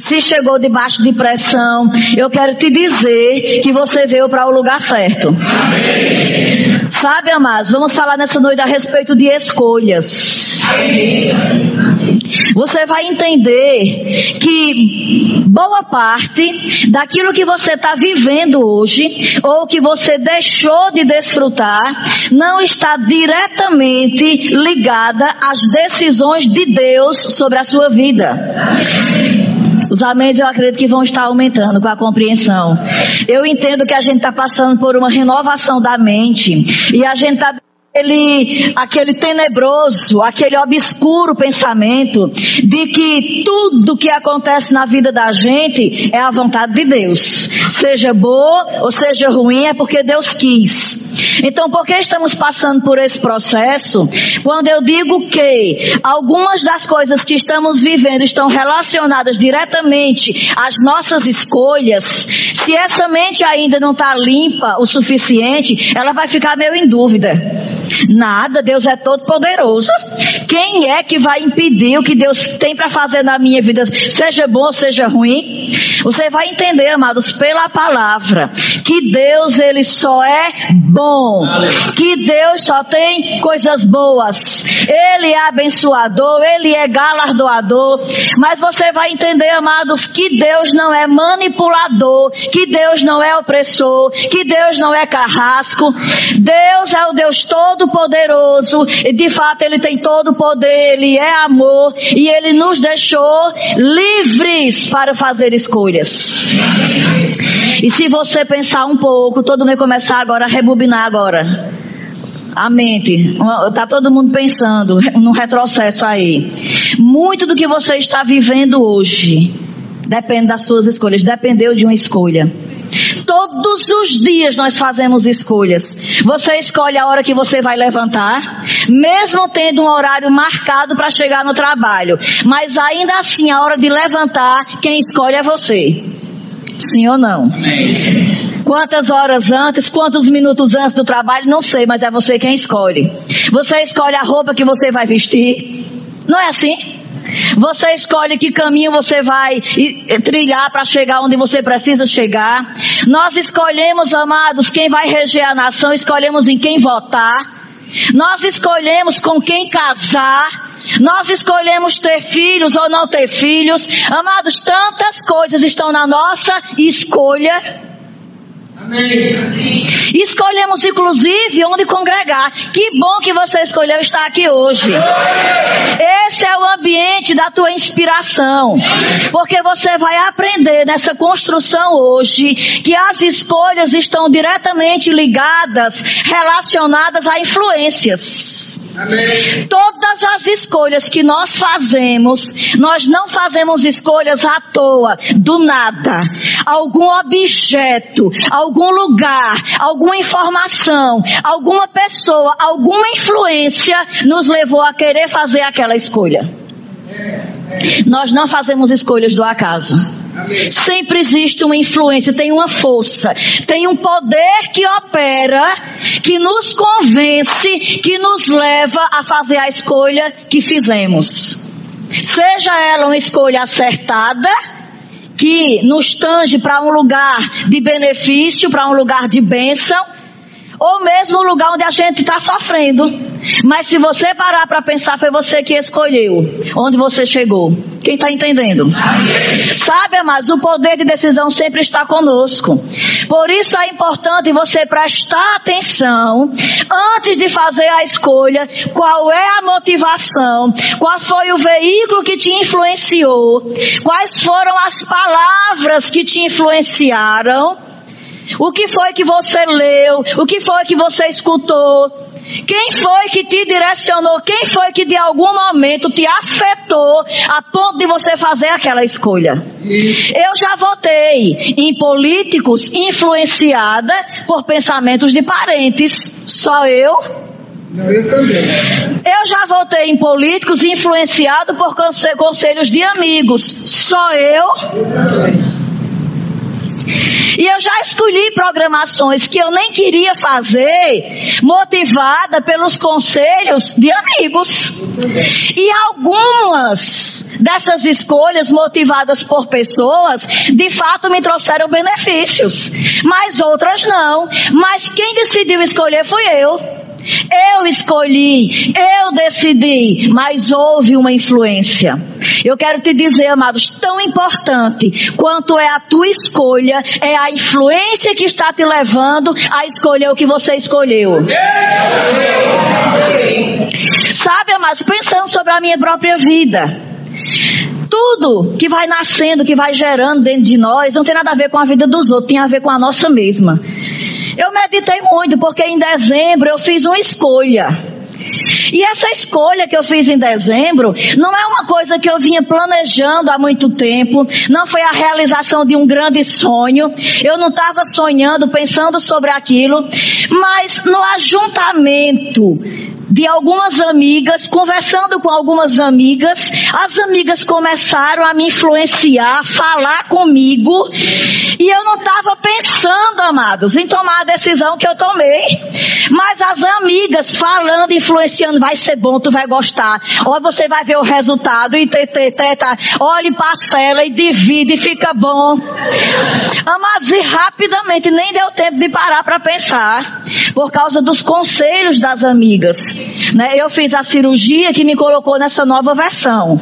se chegou debaixo de pressão, eu quero te dizer que você veio para o lugar certo. Amém. Sabe, amados, vamos falar nessa noite a respeito de escolhas. Você vai entender que boa parte daquilo que você está vivendo hoje, ou que você deixou de desfrutar, não está diretamente ligada às decisões de Deus sobre a sua vida. Os améns eu acredito que vão estar aumentando com a compreensão. Eu entendo que a gente está passando por uma renovação da mente e a gente está aquele, aquele tenebroso, aquele obscuro pensamento de que tudo que acontece na vida da gente é a vontade de Deus. Seja boa ou seja ruim, é porque Deus quis. Então, por que estamos passando por esse processo? Quando eu digo que algumas das coisas que estamos vivendo estão relacionadas diretamente às nossas escolhas, se essa mente ainda não está limpa o suficiente, ela vai ficar meio em dúvida. Nada, Deus é todo poderoso. Quem é que vai impedir o que Deus tem para fazer na minha vida, seja bom ou seja ruim? Você vai entender, amados, pela palavra, que Deus ele só é bom, que Deus só tem coisas boas. Ele é abençoador, ele é galardoador, mas você vai entender, amados, que Deus não é manipulador, que Deus não é opressor, que Deus não é carrasco. Deus é o Deus todo poderoso e de fato ele tem todo o poder, ele é amor e ele nos deixou livres para fazer escolhas. E se você pensar um pouco, todo mundo começar agora a rebobinar agora. A mente, tá todo mundo pensando no retrocesso aí. Muito do que você está vivendo hoje depende das suas escolhas, dependeu de uma escolha. Todos os dias nós fazemos escolhas. Você escolhe a hora que você vai levantar, mesmo tendo um horário marcado para chegar no trabalho. Mas ainda assim, a hora de levantar, quem escolhe é você. Sim ou não? Amém. Quantas horas antes, quantos minutos antes do trabalho, não sei, mas é você quem escolhe. Você escolhe a roupa que você vai vestir. Não é assim? Você escolhe que caminho você vai trilhar para chegar onde você precisa chegar. Nós escolhemos, amados, quem vai reger a nação, escolhemos em quem votar. Nós escolhemos com quem casar. Nós escolhemos ter filhos ou não ter filhos. Amados, tantas coisas estão na nossa escolha. Amém. Escolhemos inclusive onde congregar. Que bom que você escolheu estar aqui hoje. Esse é o ambiente da tua inspiração. Porque você vai aprender nessa construção hoje que as escolhas estão diretamente ligadas, relacionadas a influências. Amém. Todas as escolhas que nós fazemos, nós não fazemos escolhas à toa, do nada. Algum objeto, algum lugar, alguma informação, alguma pessoa, alguma influência nos levou a querer fazer aquela escolha. Nós não fazemos escolhas do acaso. Sempre existe uma influência, tem uma força, tem um poder que opera, que nos convence, que nos leva a fazer a escolha que fizemos. Seja ela uma escolha acertada, que nos tange para um lugar de benefício, para um lugar de bênção, ou mesmo um lugar onde a gente está sofrendo. Mas se você parar para pensar, foi você que escolheu onde você chegou. Quem está entendendo? Sabe, amados, o poder de decisão sempre está conosco. Por isso é importante você prestar atenção antes de fazer a escolha, qual é a motivação, qual foi o veículo que te influenciou, quais foram as palavras que te influenciaram o que foi que você leu? O que foi que você escutou? Quem foi que te direcionou? Quem foi que de algum momento te afetou a ponto de você fazer aquela escolha? Eu já votei em políticos influenciada por pensamentos de parentes. Só eu? Não, eu também. Eu já votei em políticos influenciado por conselhos de amigos. Só eu? Eu também. E eu já escolhi programações que eu nem queria fazer, motivada pelos conselhos de amigos. E algumas dessas escolhas motivadas por pessoas, de fato me trouxeram benefícios. Mas outras não. Mas quem decidiu escolher fui eu. Eu escolhi, eu decidi, mas houve uma influência. Eu quero te dizer, amados, tão importante quanto é a tua escolha, é a influência que está te levando a escolher o que você escolheu. Sabe, amados, pensando sobre a minha própria vida. Tudo que vai nascendo, que vai gerando dentro de nós, não tem nada a ver com a vida dos outros, tem a ver com a nossa mesma. Eu meditei muito, porque em dezembro eu fiz uma escolha. E essa escolha que eu fiz em dezembro não é uma coisa que eu vinha planejando há muito tempo, não foi a realização de um grande sonho, eu não estava sonhando, pensando sobre aquilo, mas no ajuntamento de algumas amigas, conversando com algumas amigas, as amigas começaram a me influenciar, falar comigo, e eu não estava pensando, amados, em tomar a decisão que eu tomei. Mas as amigas falando, influenciando, vai ser bom, tu vai gostar. Olha, você vai ver o resultado, e teta, olha, parcela e divide, e fica bom. Amados, e rapidamente, nem deu tempo de parar para pensar, por causa dos conselhos das amigas. Né? Eu fiz a cirurgia que me colocou nessa nova versão.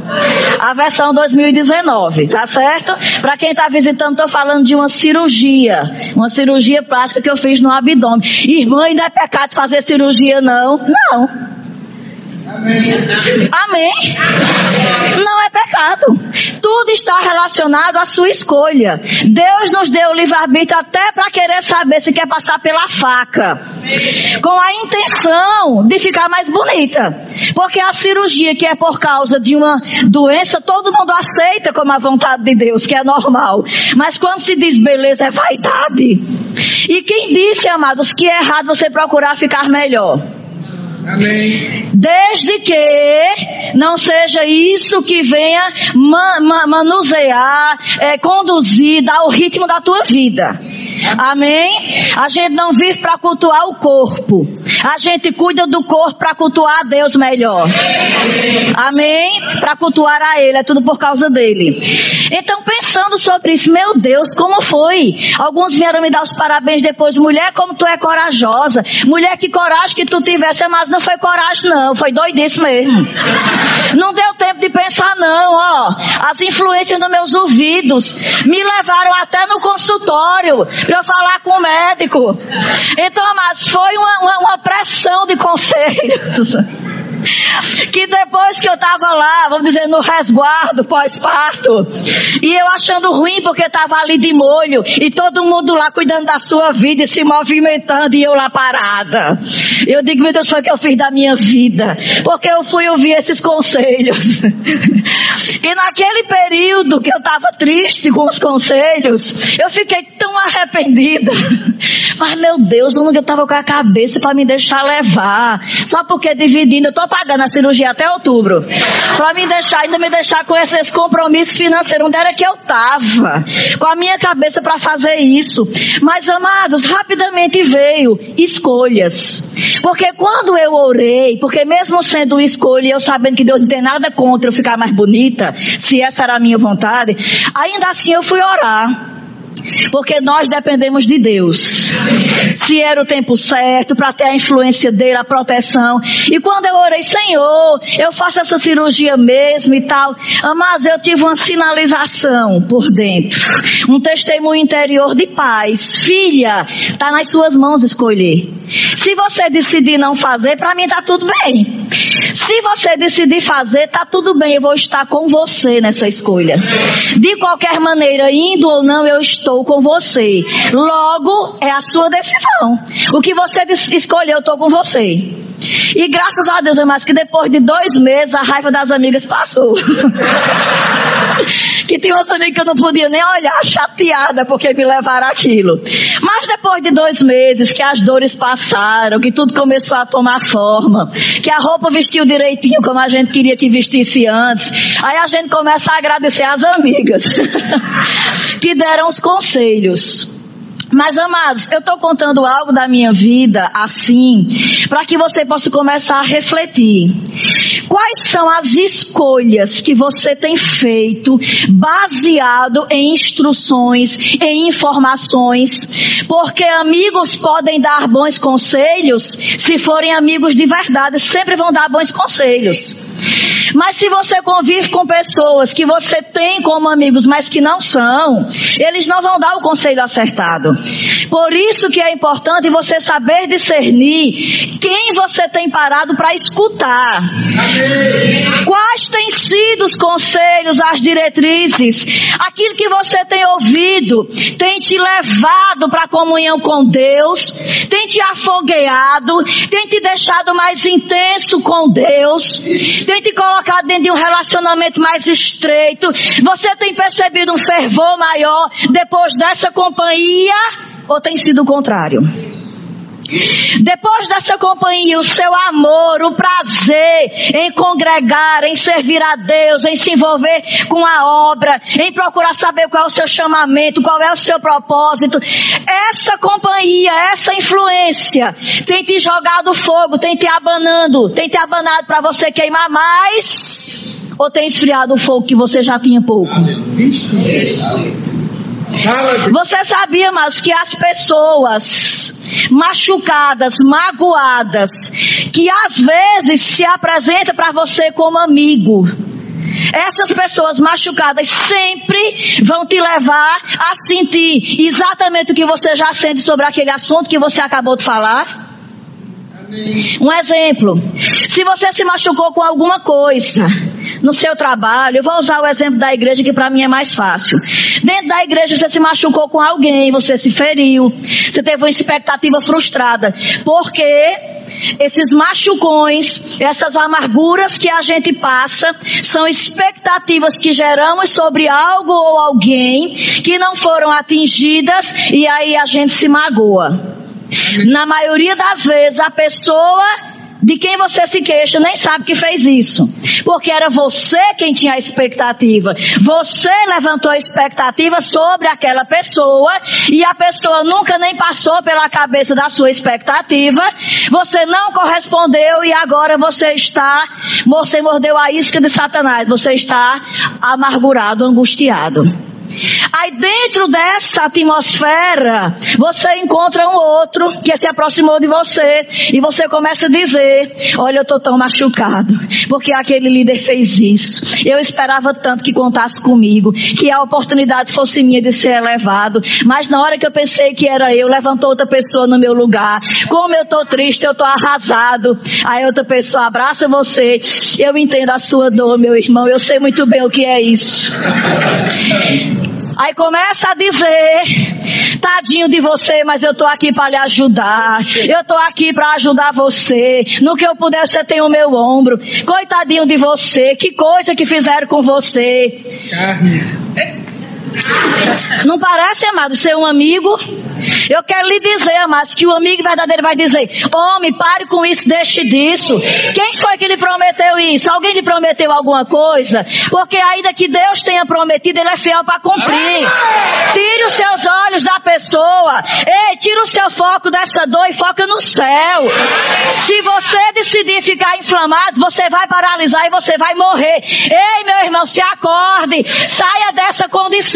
A versão 2019, tá certo? Para quem está visitando, estou falando de uma cirurgia. Uma cirurgia plástica que eu fiz no abdômen. Irmã, ainda é pecado fazer cirurgia, não? Não. Amém. Não é pecado. Tudo está relacionado à sua escolha. Deus nos deu o livre-arbítrio até para querer saber se quer passar pela faca. Com a intenção de ficar mais bonita. Porque a cirurgia que é por causa de uma doença, todo mundo aceita como a vontade de Deus, que é normal. Mas quando se diz beleza, é vaidade. E quem disse, amados, que é errado você procurar ficar melhor? Desde que não seja isso que venha manusear, é, conduzir, dar o ritmo da tua vida. Amém? A gente não vive para cultuar o corpo. A gente cuida do corpo para cultuar a Deus melhor. Amém? Para cultuar a Ele. É tudo por causa dele. Então, pensando sobre isso, meu Deus, como foi? Alguns vieram me dar os parabéns depois. Mulher, como tu é corajosa. Mulher, que coragem que tu tivesse. Mas não foi coragem, não. Foi doidice mesmo. Não deu tempo de pensar, não. Ó, as influências nos meus ouvidos me levaram até no consultório para eu falar com o médico. Então, mas foi uma, uma, uma pressão de conselhos que depois que eu estava lá, vamos dizer, no resguardo pós-parto, e eu achando ruim porque estava ali de molho, e todo mundo lá cuidando da sua vida e se movimentando, e eu lá parada. Eu digo, meu Deus, foi o que eu fiz da minha vida, porque eu fui ouvir esses conselhos. E naquele período que eu estava triste com os conselhos, eu fiquei tão arrependida. Mas meu Deus, eu estava com a cabeça para me deixar levar? Só porque dividindo, eu estou pagando a cirurgia até outubro. Para me deixar, ainda me deixar com esse, esse compromisso financeiro. Onde era que eu estava? Com a minha cabeça para fazer isso. Mas amados, rapidamente veio escolhas. Porque quando eu orei, porque mesmo sendo escolha, eu sabendo que Deus não tem nada contra eu ficar mais bonita, se essa era a minha vontade, ainda assim eu fui orar. Porque nós dependemos de Deus. Se era o tempo certo para ter a influência dele, a proteção. E quando eu orei, Senhor, eu faço essa cirurgia mesmo e tal. Mas eu tive uma sinalização por dentro. Um testemunho interior de paz. Filha, está nas suas mãos escolher. Se você decidir não fazer, para mim está tudo bem. Se você decidir fazer, tá tudo bem, eu vou estar com você nessa escolha. De qualquer maneira, indo ou não, eu estou com você. Logo, é a sua decisão. O que você escolheu, eu estou com você. E graças a Deus, irmãos, que depois de dois meses a raiva das amigas passou. que tinha umas amigas que eu não podia nem olhar, chateada porque me levaram aquilo. Mas depois de dois meses que as dores passaram, que tudo começou a tomar forma, que a roupa vestiu direitinho como a gente queria que vestisse antes, aí a gente começa a agradecer às amigas que deram os conselhos. Mas, amados, eu estou contando algo da minha vida assim, para que você possa começar a refletir. Quais são as escolhas que você tem feito baseado em instruções, em informações? Porque amigos podem dar bons conselhos se forem amigos de verdade, sempre vão dar bons conselhos. Mas se você convive com pessoas que você tem como amigos, mas que não são, eles não vão dar o conselho acertado. Por isso que é importante você saber discernir quem você tem parado para escutar. Quais têm sido os conselhos, as diretrizes, aquilo que você tem ouvido, tem te levado para a comunhão com Deus, tem te afogueado, tem te deixado mais intenso com Deus, tem te colocado dentro de um relacionamento mais estreito. Você tem percebido um fervor maior depois dessa companhia? Ou tem sido o contrário? Depois dessa companhia, o seu amor, o prazer em congregar, em servir a Deus, em se envolver com a obra, em procurar saber qual é o seu chamamento, qual é o seu propósito, essa companhia, essa influência tem te jogado fogo, tem te abanando, tem te abanado para você queimar mais, ou tem esfriado o fogo que você já tinha pouco? Você sabia, mas que as pessoas machucadas, magoadas, que às vezes se apresenta para você como amigo, essas pessoas machucadas sempre vão te levar a sentir exatamente o que você já sente sobre aquele assunto que você acabou de falar. Um exemplo, se você se machucou com alguma coisa, no seu trabalho, eu vou usar o exemplo da igreja que para mim é mais fácil. Dentro da igreja você se machucou com alguém, você se feriu, você teve uma expectativa frustrada. Porque esses machucões, essas amarguras que a gente passa, são expectativas que geramos sobre algo ou alguém que não foram atingidas e aí a gente se magoa. Na maioria das vezes a pessoa de quem você se queixa nem sabe que fez isso. Porque era você quem tinha a expectativa. Você levantou a expectativa sobre aquela pessoa e a pessoa nunca nem passou pela cabeça da sua expectativa. Você não correspondeu e agora você está, você mordeu a isca de Satanás. Você está amargurado, angustiado. Aí dentro dessa atmosfera, você encontra um outro que se aproximou de você e você começa a dizer: Olha, eu estou tão machucado, porque aquele líder fez isso. Eu esperava tanto que contasse comigo, que a oportunidade fosse minha de ser elevado, mas na hora que eu pensei que era eu, levantou outra pessoa no meu lugar. Como eu estou triste, eu estou arrasado. Aí outra pessoa abraça você. Eu entendo a sua dor, meu irmão. Eu sei muito bem o que é isso. Aí começa a dizer, tadinho de você, mas eu tô aqui para lhe ajudar. Eu tô aqui para ajudar você. No que eu puder, você tem o meu ombro. Coitadinho de você, que coisa que fizeram com você. Carne. Não parece, amado, ser um amigo? Eu quero lhe dizer, amados, que o amigo verdadeiro vai dizer: Homem, pare com isso, deixe disso. Quem foi que lhe prometeu isso? Alguém lhe prometeu alguma coisa? Porque ainda que Deus tenha prometido, Ele é fiel para cumprir. Tire os seus olhos da pessoa. Ei, tira o seu foco dessa dor e foca no céu. Se você decidir ficar inflamado, você vai paralisar e você vai morrer. Ei, meu irmão, se acorde. Saia dessa condição.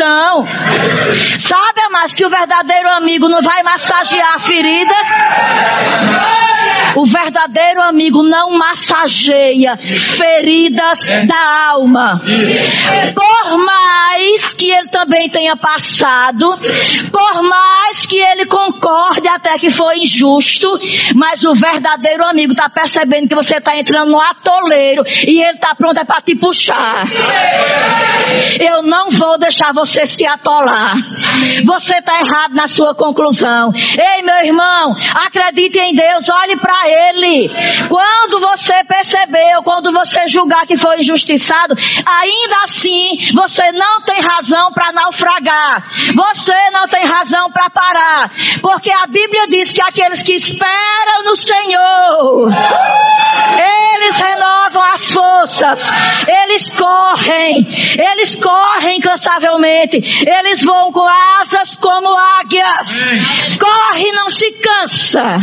Sabe, amados, que o verdadeiro amigo amigo não vai massagear a ferida. O verdadeiro amigo não massageia feridas da alma. Por mais que ele também tenha passado, por mais que ele concorde até que foi injusto, mas o verdadeiro amigo está percebendo que você está entrando no atoleiro e ele está pronto é para te puxar. Eu não vou deixar você se atolar. Você está errado na sua conclusão. Ei, meu irmão, acredite em Deus, olhe para Ele. Quando você percebeu, quando você julgar que foi injustiçado, ainda assim você não tem razão para naufragar. Você não tem razão para parar. Porque a Bíblia diz que aqueles que esperam no Senhor, Ele Eles renovam as forças. Eles correm. Eles correm incansavelmente. Eles voam com asas como águias. Corre, não se cansa.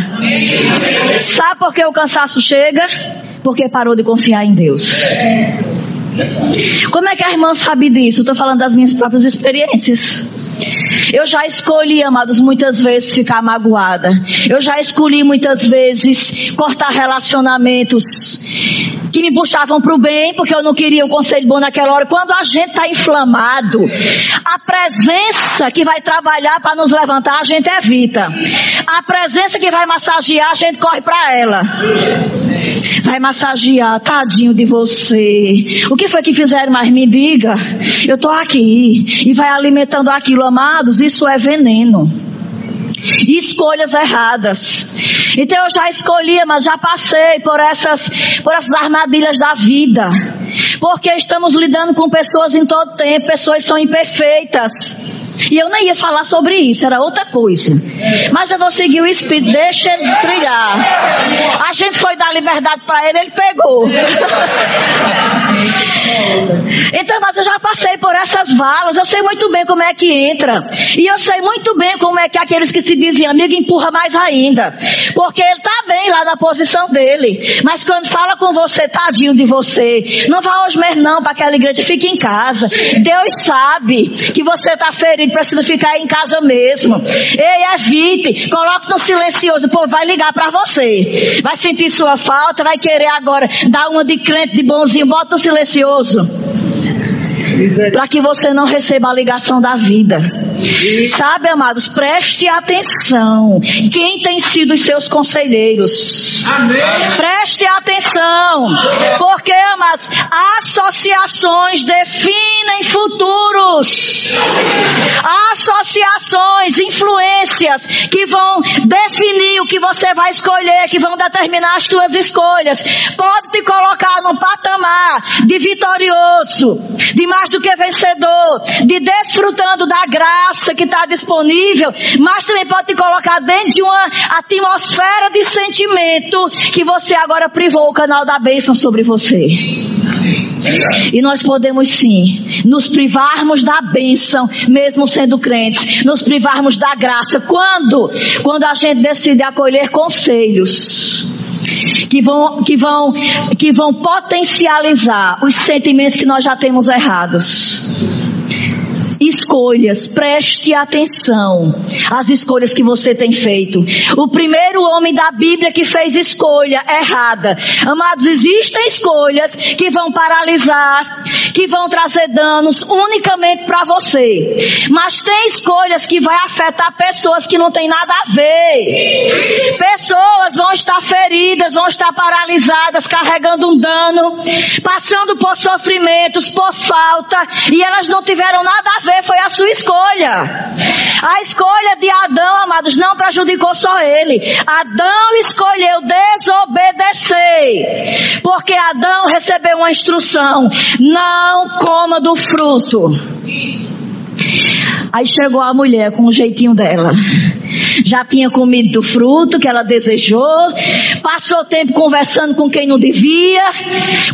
Sabe por que o cansaço chega? Porque parou de confiar em Deus. Como é que a irmã sabe disso? Estou falando das minhas próprias experiências. Eu já escolhi, amados, muitas vezes ficar magoada. Eu já escolhi muitas vezes cortar relacionamentos que me puxavam para o bem, porque eu não queria o conselho bom naquela hora. Quando a gente está inflamado, a presença que vai trabalhar para nos levantar, a gente evita. A presença que vai massagear, a gente corre para ela vai massagear, tadinho de você. O que foi que fizeram? Mas me diga, eu estou aqui. E vai alimentando aquilo, amados, isso é veneno. Escolhas erradas. Então eu já escolhi, mas já passei por essas, por essas armadilhas da vida. Porque estamos lidando com pessoas em todo tempo, pessoas são imperfeitas. E eu nem ia falar sobre isso, era outra coisa. Mas eu vou seguir o Espírito, deixa ele trilhar. A gente foi dar liberdade para ele, ele pegou. Então, mas eu já passei por essas valas, eu sei muito bem como é que entra. E eu sei muito bem como é que aqueles que se dizem amigo empurra mais ainda. Porque ele está bem lá na posição dele. Mas quando fala com você, tadinho de você, não vá hoje mesmo não para aquela igreja, fique em casa. Deus sabe que você está ferido, precisa ficar em casa mesmo. Ei, evite, coloque no silencioso, povo vai ligar para você. Vai sentir sua falta, vai querer agora dar uma de crente de bonzinho, bota no silencioso para que você não receba a ligação da vida. Sabe, amados, preste atenção. Quem tem sido os seus conselheiros? Preste atenção, porque, amados, associações definem futuros. Associações, influências que vão definir o que você vai escolher, que vão determinar as suas escolhas. Pode te colocar num patamar de vitorioso, de mais do que vencedor, de desfrutando da graça que está disponível, mas também pode te colocar dentro de uma atmosfera de sentimento que você agora privou o canal da bênção sobre você. E nós podemos sim nos privarmos da bênção, mesmo sendo crentes, nos privarmos da graça. Quando? Quando a gente decide acolher conselhos que vão, que vão, que vão potencializar os sentimentos que nós já temos errados escolhas, preste atenção às escolhas que você tem feito. O primeiro homem da Bíblia que fez escolha errada. Amados, existem escolhas que vão paralisar, que vão trazer danos unicamente para você. Mas tem escolhas que vai afetar pessoas que não tem nada a ver. Pessoas vão estar feridas, vão estar paralisadas, carregando um dano, passando por sofrimentos, por falta, e elas não tiveram nada a ver foi a sua escolha. A escolha de Adão, amados, não prejudicou só ele. Adão escolheu desobedecer. Porque Adão recebeu uma instrução: não coma do fruto. Aí chegou a mulher com o jeitinho dela. Já tinha comido do fruto que ela desejou, passou tempo conversando com quem não devia,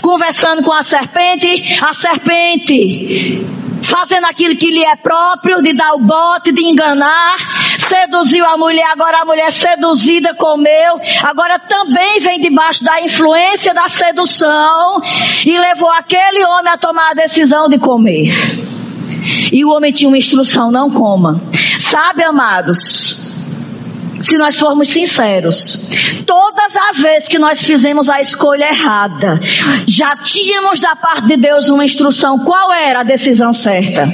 conversando com a serpente. A serpente fazendo aquilo que lhe é próprio, de dar o bote, de enganar, seduziu a mulher, agora a mulher seduzida comeu, agora também vem debaixo da influência da sedução e levou aquele homem a tomar a decisão de comer. E o homem tinha uma instrução, não coma. Sabe, amados, se nós formos sinceros, todas as vezes que nós fizemos a escolha errada, já tínhamos da parte de Deus uma instrução qual era a decisão certa.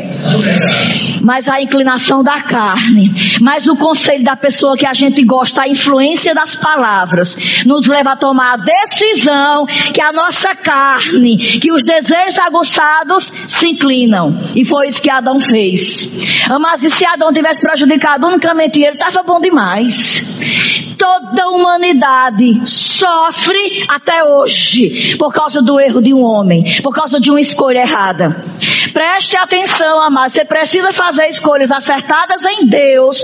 Mas a inclinação da carne, mas o conselho da pessoa que a gente gosta, a influência das palavras, nos leva a tomar a decisão que a nossa carne, que os desejos aguçados se inclinam. E foi isso que Adão fez. Mas e se Adão tivesse prejudicado unicamente ele, estava bom demais. Toda a humanidade sofre até hoje por causa do erro de um homem, por causa de uma escolha errada. Preste atenção, amado. Você precisa fazer escolhas acertadas em Deus,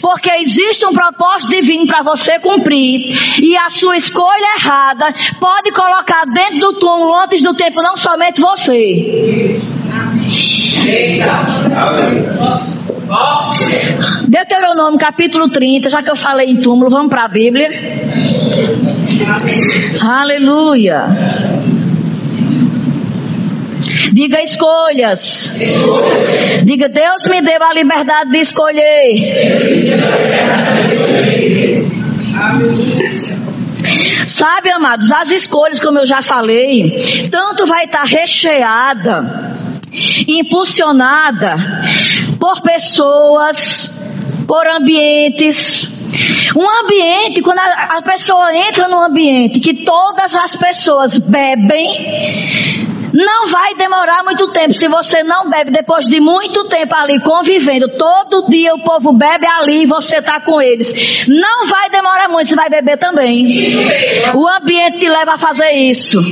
porque existe um propósito divino para você cumprir, e a sua escolha errada pode colocar dentro do túmulo antes do tempo não somente você. Deuteronômio capítulo 30, já que eu falei em túmulo, vamos para a Bíblia. Aleluia. Diga escolhas. Diga, Deus me deu a liberdade de escolher. Sabe, amados, as escolhas, como eu já falei, tanto vai estar recheada, impulsionada por pessoas, por ambientes, um ambiente, quando a, pessoa entra num ambiente que todas as pessoas bebem, não vai demorar muito tempo. Se você não bebe depois de muito tempo ali convivendo, todo dia o povo bebe ali e você está com eles. Não vai demorar muito, você vai beber também. O ambiente te leva a fazer isso.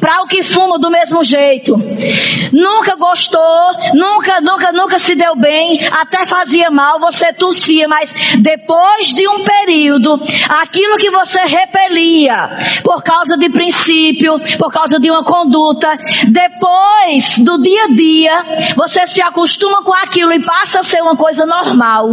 Para o que fuma do mesmo jeito. Nunca gostou, nunca, nunca, nunca se deu bem, até fazia mal, você tossia, mas depois de um período, aquilo que você repelia por causa de princípio, por causa de uma conduta, depois do dia a dia, você se acostuma com aquilo e passa a ser uma coisa normal.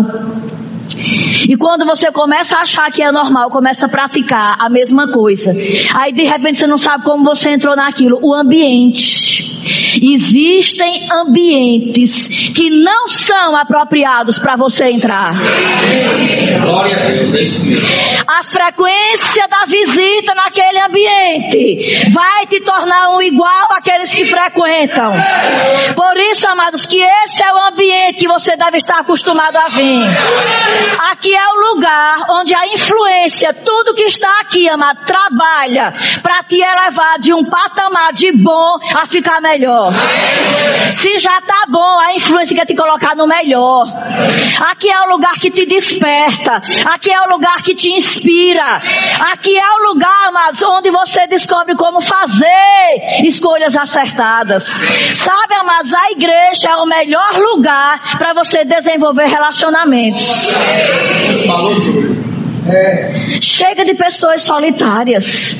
E quando você começa a achar que é normal, começa a praticar a mesma coisa. Aí de repente você não sabe como você entrou naquilo. O ambiente. Existem ambientes que não são apropriados para você entrar. Glória a Deus, é isso mesmo. A frequência da visita naquele ambiente vai te tornar um igual àqueles que frequentam. Por isso, amados, que esse é o ambiente que você deve estar acostumado a vir. Aqui é o lugar onde a influência, tudo que está aqui, amado, trabalha para te elevar de um patamar de bom a ficar melhor. Se já tá bom, a influência quer te colocar no melhor. Aqui é o lugar que te desperta. Aqui é o lugar que te inspira. Aqui é o lugar, mas onde você descobre como fazer escolhas acertadas. Sabe, mas a igreja é o melhor lugar para você desenvolver relacionamentos. Falou tudo. É. Chega de pessoas solitárias.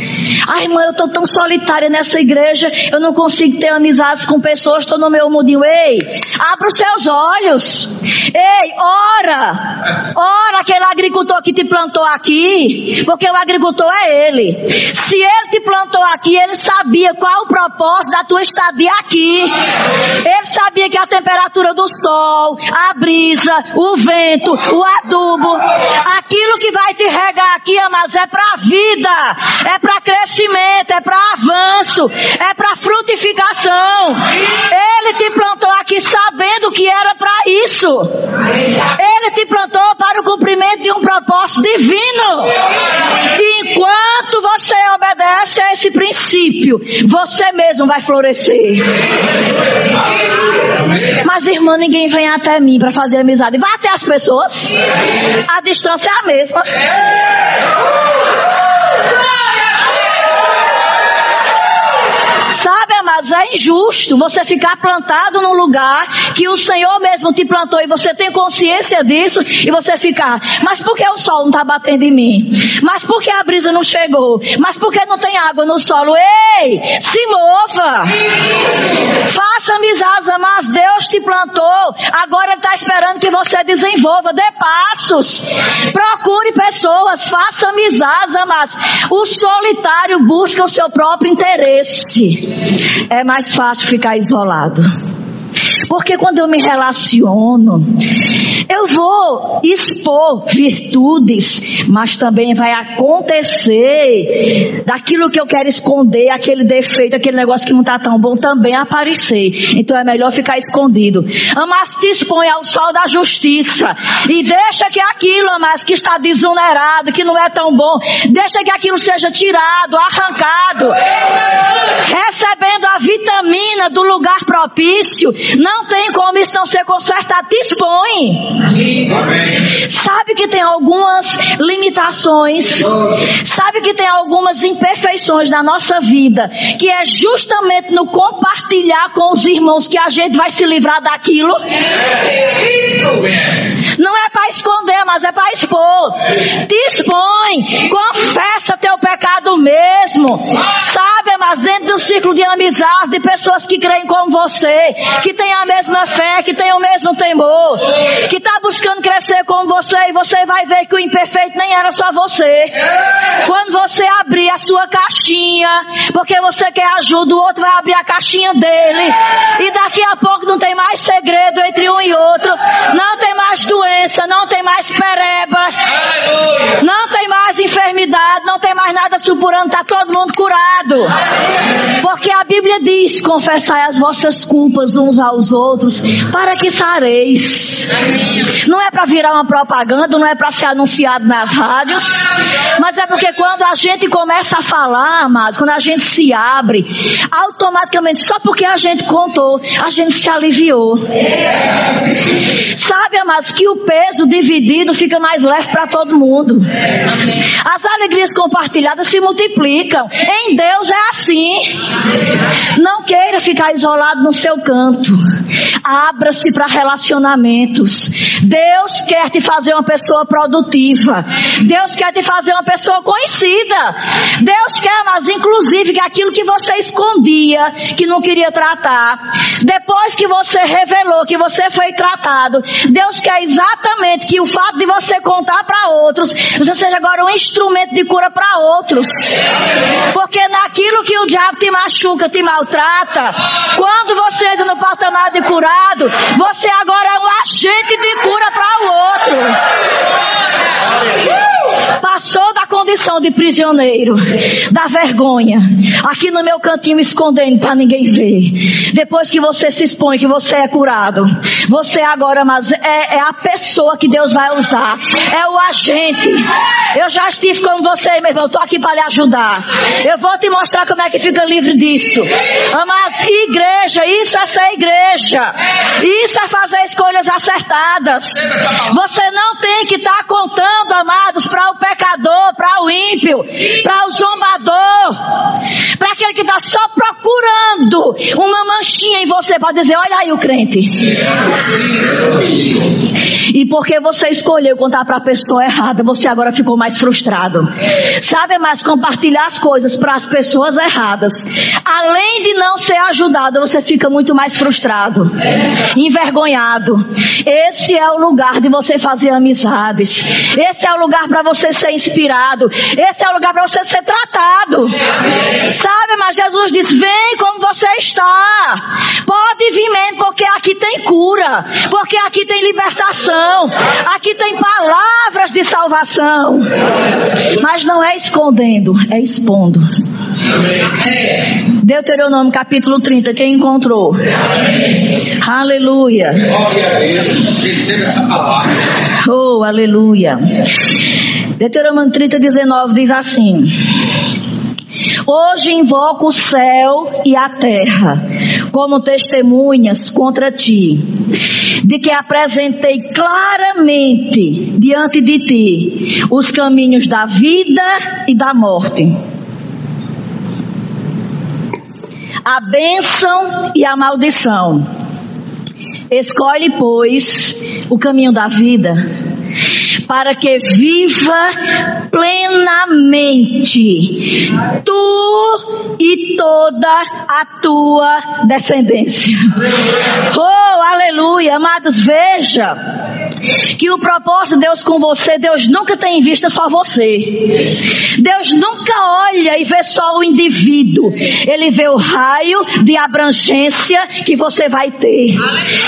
Ai, irmã, eu estou tão solitária nessa igreja, eu não consigo ter amizades com pessoas, estou no meu mundinho. Ei, abra os seus olhos. Ei, ora. Ora aquele agricultor que te plantou aqui, porque o agricultor é ele. Se ele te plantou aqui, ele sabia qual o propósito da tua estadia aqui. Ele sabia temperatura do sol, a brisa, o vento, o adubo, aquilo que vai te regar aqui, mas é para vida, é para crescimento, é para avanço, é para frutificação. Ele te plantou aqui sabendo que era para isso. Ele te plantou para o cumprimento de um propósito divino. E enquanto você obedece a esse princípio, você mesmo vai florescer. Mas irmã, ninguém vem até mim para fazer amizade. Vai até as pessoas. A distância é a mesma. É injusto você ficar plantado num lugar que o Senhor mesmo te plantou e você tem consciência disso e você ficar, mas por que o sol não está batendo em mim? Mas por que a brisa não chegou? Mas por que não tem água no solo? Ei, se mova! Faça amizades, mas Deus te plantou, agora Ele está esperando que você desenvolva, dê passos, procure pessoas, faça amizades, mas o solitário busca o seu próprio interesse é mais fácil ficar isolado. Porque quando eu me relaciono, eu vou expor virtudes, mas também vai acontecer daquilo que eu quero esconder, aquele defeito, aquele negócio que não está tão bom também aparecer. Então é melhor ficar escondido. Mas te expõe ao sol da justiça e deixa que aquilo, mas que está desunerado, que não é tão bom, deixa que aquilo seja tirado, arrancado, recebendo a vitamina do lugar propício. Não tem como isso não ser consertado. Expõe. Sabe que tem algumas limitações, sabe que tem algumas imperfeições na nossa vida, que é justamente no compartilhar com os irmãos que a gente vai se livrar daquilo. Não é esconder, mas é para expor. Expõe, confessa teu pecado mesmo. Sabe, mas dentro do ciclo de amizades, de pessoas que creem como você, que têm a mesma fé, que têm o mesmo temor, que está buscando crescer como você, e você vai ver que o imperfeito nem era só você. Quando você abrir a sua caixinha, porque você quer ajuda, o outro vai abrir a caixinha dele, e daqui a pouco não tem mais segredo entre um e outro, não tem mais doença, não tem mais pereba, não tem mais enfermidade, não tem mais nada supurando, está todo mundo curado. Porque a Bíblia diz: confessai as vossas culpas uns aos outros, para que sareis. Não é para virar uma propaganda, não é para ser anunciado nas rádios, mas é porque quando a gente começa a falar, amados, quando a gente se abre, automaticamente, só porque a gente contou, a gente se aliviou. Sabe, amados, que o peso dividido fica mais leve para todo mundo. As alegrias compartilhadas se multiplicam. Em Deus é assim. Não queira ficar isolado no seu canto. Abra-se para relacionamentos. Deus quer te fazer uma pessoa produtiva. Deus quer te fazer uma pessoa conhecida. Deus quer, mas inclusive que aquilo que você escondia, que não queria tratar, depois que você revelou que você foi tratado, Deus quer exatamente que o fato de você contar para outros, você seja agora um instrumento de cura para outros. Porque naquilo que o diabo te machuca, te maltrata, quando você entra no patamar de curado, você agora é um agente de cura para o outro. Passou da condição de prisioneiro, da vergonha, aqui no meu cantinho escondendo para ninguém ver. Depois que você se expõe, que você é curado, você agora, mas é, é a pessoa que Deus vai usar, é o agente. Eu já estive com você, meu irmão, estou aqui para lhe ajudar. Eu vou te mostrar como é que fica livre disso. Mas igreja, isso é ser igreja. Isso é fazer escolhas acertadas. Você não tem que estar tá contando, amados, para o pecador, para o ímpio, para o zombador, para aquele que está só procurando uma manchinha em você para dizer: olha aí o crente. E porque você escolheu contar para a pessoa errada, você agora ficou mais frustrado. Sabe mais compartilhar as coisas para as pessoas erradas. Além de não ser ajudado, você fica muito mais frustrado, envergonhado. Esse é o lugar de você fazer amizades. Esse é o lugar para você ser inspirado. Esse é o lugar para você ser tratado. Sabe, mas Jesus diz: vem como você está. Pode vir mesmo, porque aqui tem cura. Porque aqui tem libertação. Aqui tem palavras de salvação. Mas não é escondendo, é expondo. Deuteronômio capítulo 30, quem encontrou? Aleluia. Glória a Deus. Receba essa palavra. Oh, aleluia. Deuteronômio 30, 19 diz assim. Hoje invoco o céu e a terra como testemunhas contra ti, de que apresentei claramente diante de ti os caminhos da vida e da morte. A bênção e a maldição. Escolhe, pois, o caminho da vida para que viva plenamente tu e toda a tua descendência. Oh, aleluia, amados, veja que o propósito de Deus com você, Deus nunca tem em vista só você. Deus nunca olha e vê só o indivíduo. Ele vê o raio de abrangência que você vai ter.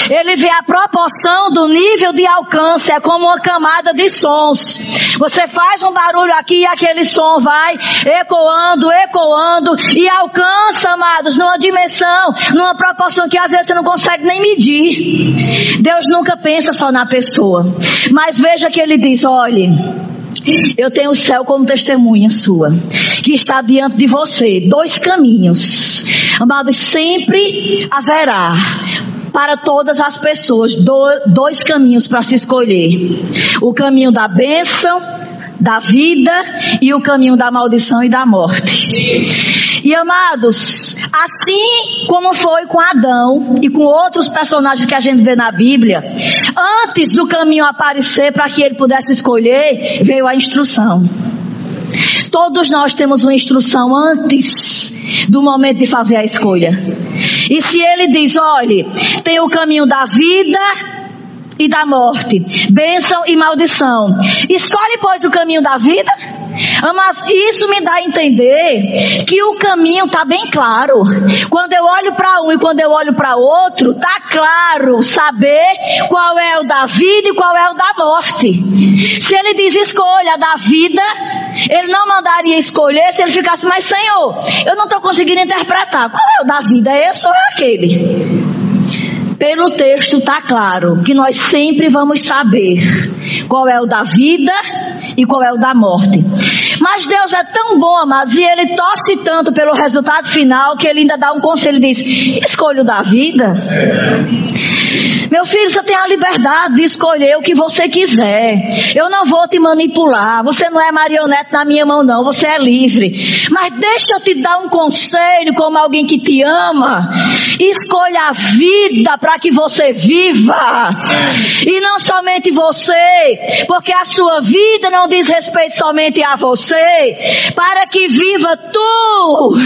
Ele vê a proporção do nível de alcance. É como uma camada de sons. Você faz um barulho aqui e aquele som vai ecoando, ecoando e alcança, amados, numa dimensão, numa proporção que às vezes você não consegue nem medir. Deus nunca pensa só na pessoa. Mas veja que ele diz: olhe. Eu tenho o céu como testemunha sua, que está diante de você. Dois caminhos. Amados, sempre haverá para todas as pessoas dois caminhos para se escolher: o caminho da bênção, da vida e o caminho da maldição e da morte. E amados, assim como foi com Adão e com outros personagens que a gente vê na Bíblia, antes do caminho aparecer para que ele pudesse escolher, veio a instrução. Todos nós temos uma instrução antes do momento de fazer a escolha. E se ele diz, olhe, tem o caminho da vida e da morte, bênção e maldição. Escolhe, pois, o caminho da vida mas isso me dá a entender que o caminho está bem claro. Quando eu olho para um e quando eu olho para outro, está claro saber qual é o da vida e qual é o da morte. Se ele diz escolha da vida, ele não mandaria escolher se ele ficasse mais Senhor. Eu não estou conseguindo interpretar. Qual é o da vida? É esse ou é aquele? Pelo texto está claro que nós sempre vamos saber qual é o da vida e qual é o da morte. Mas Deus é tão bom, amados, e Ele torce tanto pelo resultado final que Ele ainda dá um conselho e diz: escolha o da vida. Meu filho, você tem a liberdade de escolher o que você quiser. Eu não vou te manipular. Você não é marionete na minha mão, não. Você é livre. Mas deixa eu te dar um conselho como alguém que te ama. Escolha a vida para que você viva. E não somente você, porque a sua vida não diz respeito somente a você, para que viva tu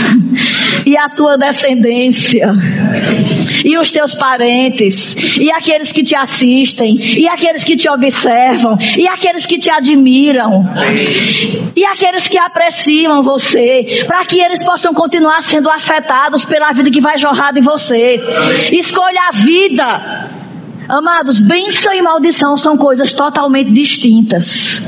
e a tua descendência e os teus parentes, e aqueles que te assistem, e aqueles que te observam, e aqueles que te admiram, e aqueles que apreciam você, para que eles possam continuar sendo afetados pela vida que vai jorrar de você. Escolha a vida. Amados, bênção e maldição são coisas totalmente distintas.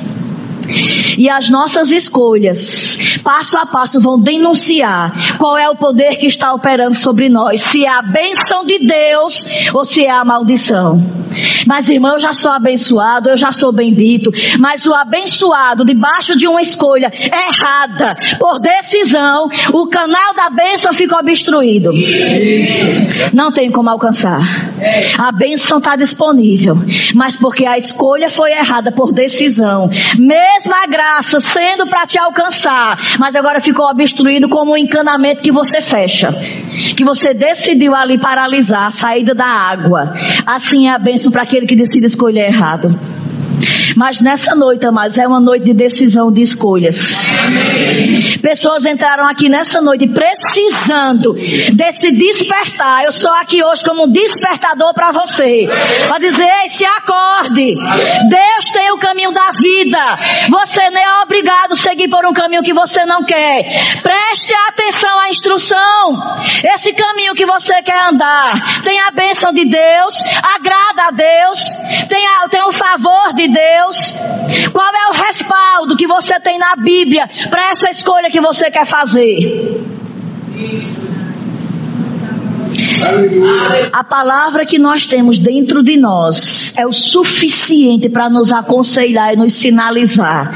E as nossas escolhas, passo a passo, vão denunciar qual é o poder que está operando sobre nós. Se é a bênção de Deus ou se é a maldição. Mas irmão, eu já sou abençoado, eu já sou bendito. Mas o abençoado, debaixo de uma escolha errada, por decisão, o canal da bênção fica obstruído. Não tem como alcançar. A bênção está disponível. Mas porque a escolha foi errada por decisão, mesmo a graça sendo para te alcançar, mas agora ficou obstruído como um encanamento que você fecha. Que você decidiu ali paralisar a saída da água. Assim é a bênção para aquele que decide escolher errado. Mas nessa noite, amados, é uma noite de decisão de escolhas. Pessoas entraram aqui nessa noite precisando desse despertar. Eu sou aqui hoje como um despertador para você. Para dizer, ei, se acorde. Deus tem o caminho da vida. Você não é obrigado a seguir por um caminho que você não quer. Preste atenção à instrução. Esse caminho que você quer andar tem a bênção de Deus, agrada a Deus, tem, a, tem o favor de Deus? Qual é o respaldo que você tem na Bíblia para essa escolha que você quer fazer? Isso. A palavra que nós temos dentro de nós é o suficiente para nos aconselhar e nos sinalizar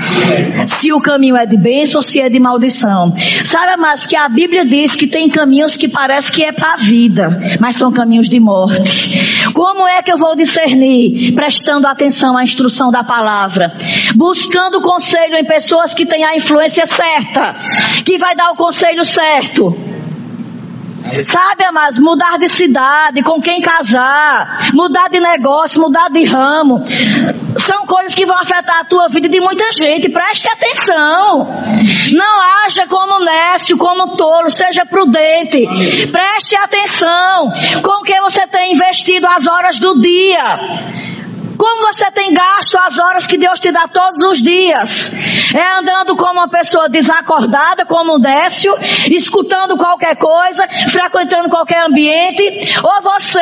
se o caminho é de bênção ou se é de maldição. Sabe, mas que a Bíblia diz que tem caminhos que parece que é para a vida, mas são caminhos de morte. Como é que eu vou discernir? Prestando atenção à instrução da palavra, buscando conselho em pessoas que têm a influência certa, que vai dar o conselho certo. Sabe, amados, mudar de cidade, com quem casar, mudar de negócio, mudar de ramo, são coisas que vão afetar a tua vida de muita gente. Preste atenção. Não haja como nécio, como tolo, seja prudente. Preste atenção com que você tem investido as horas do dia. Como você tem gasto as horas que Deus te dá todos os dias? É andando como uma pessoa desacordada, como um décio, escutando qualquer coisa, frequentando qualquer ambiente, ou você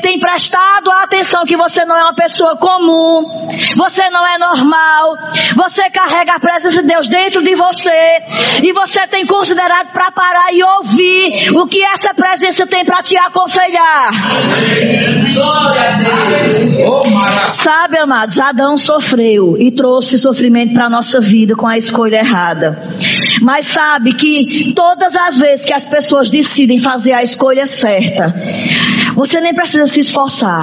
tem prestado a atenção que você não é uma pessoa comum, você não é normal, você carrega a presença de Deus dentro de você, e você tem considerado para parar e ouvir o que essa presença tem para te aconselhar. Glória a Deus. Sabe, amados, Adão sofreu e trouxe sofrimento para a nossa vida com a escolha errada. Mas sabe que todas as vezes que as pessoas decidem fazer a escolha certa, você nem precisa se esforçar.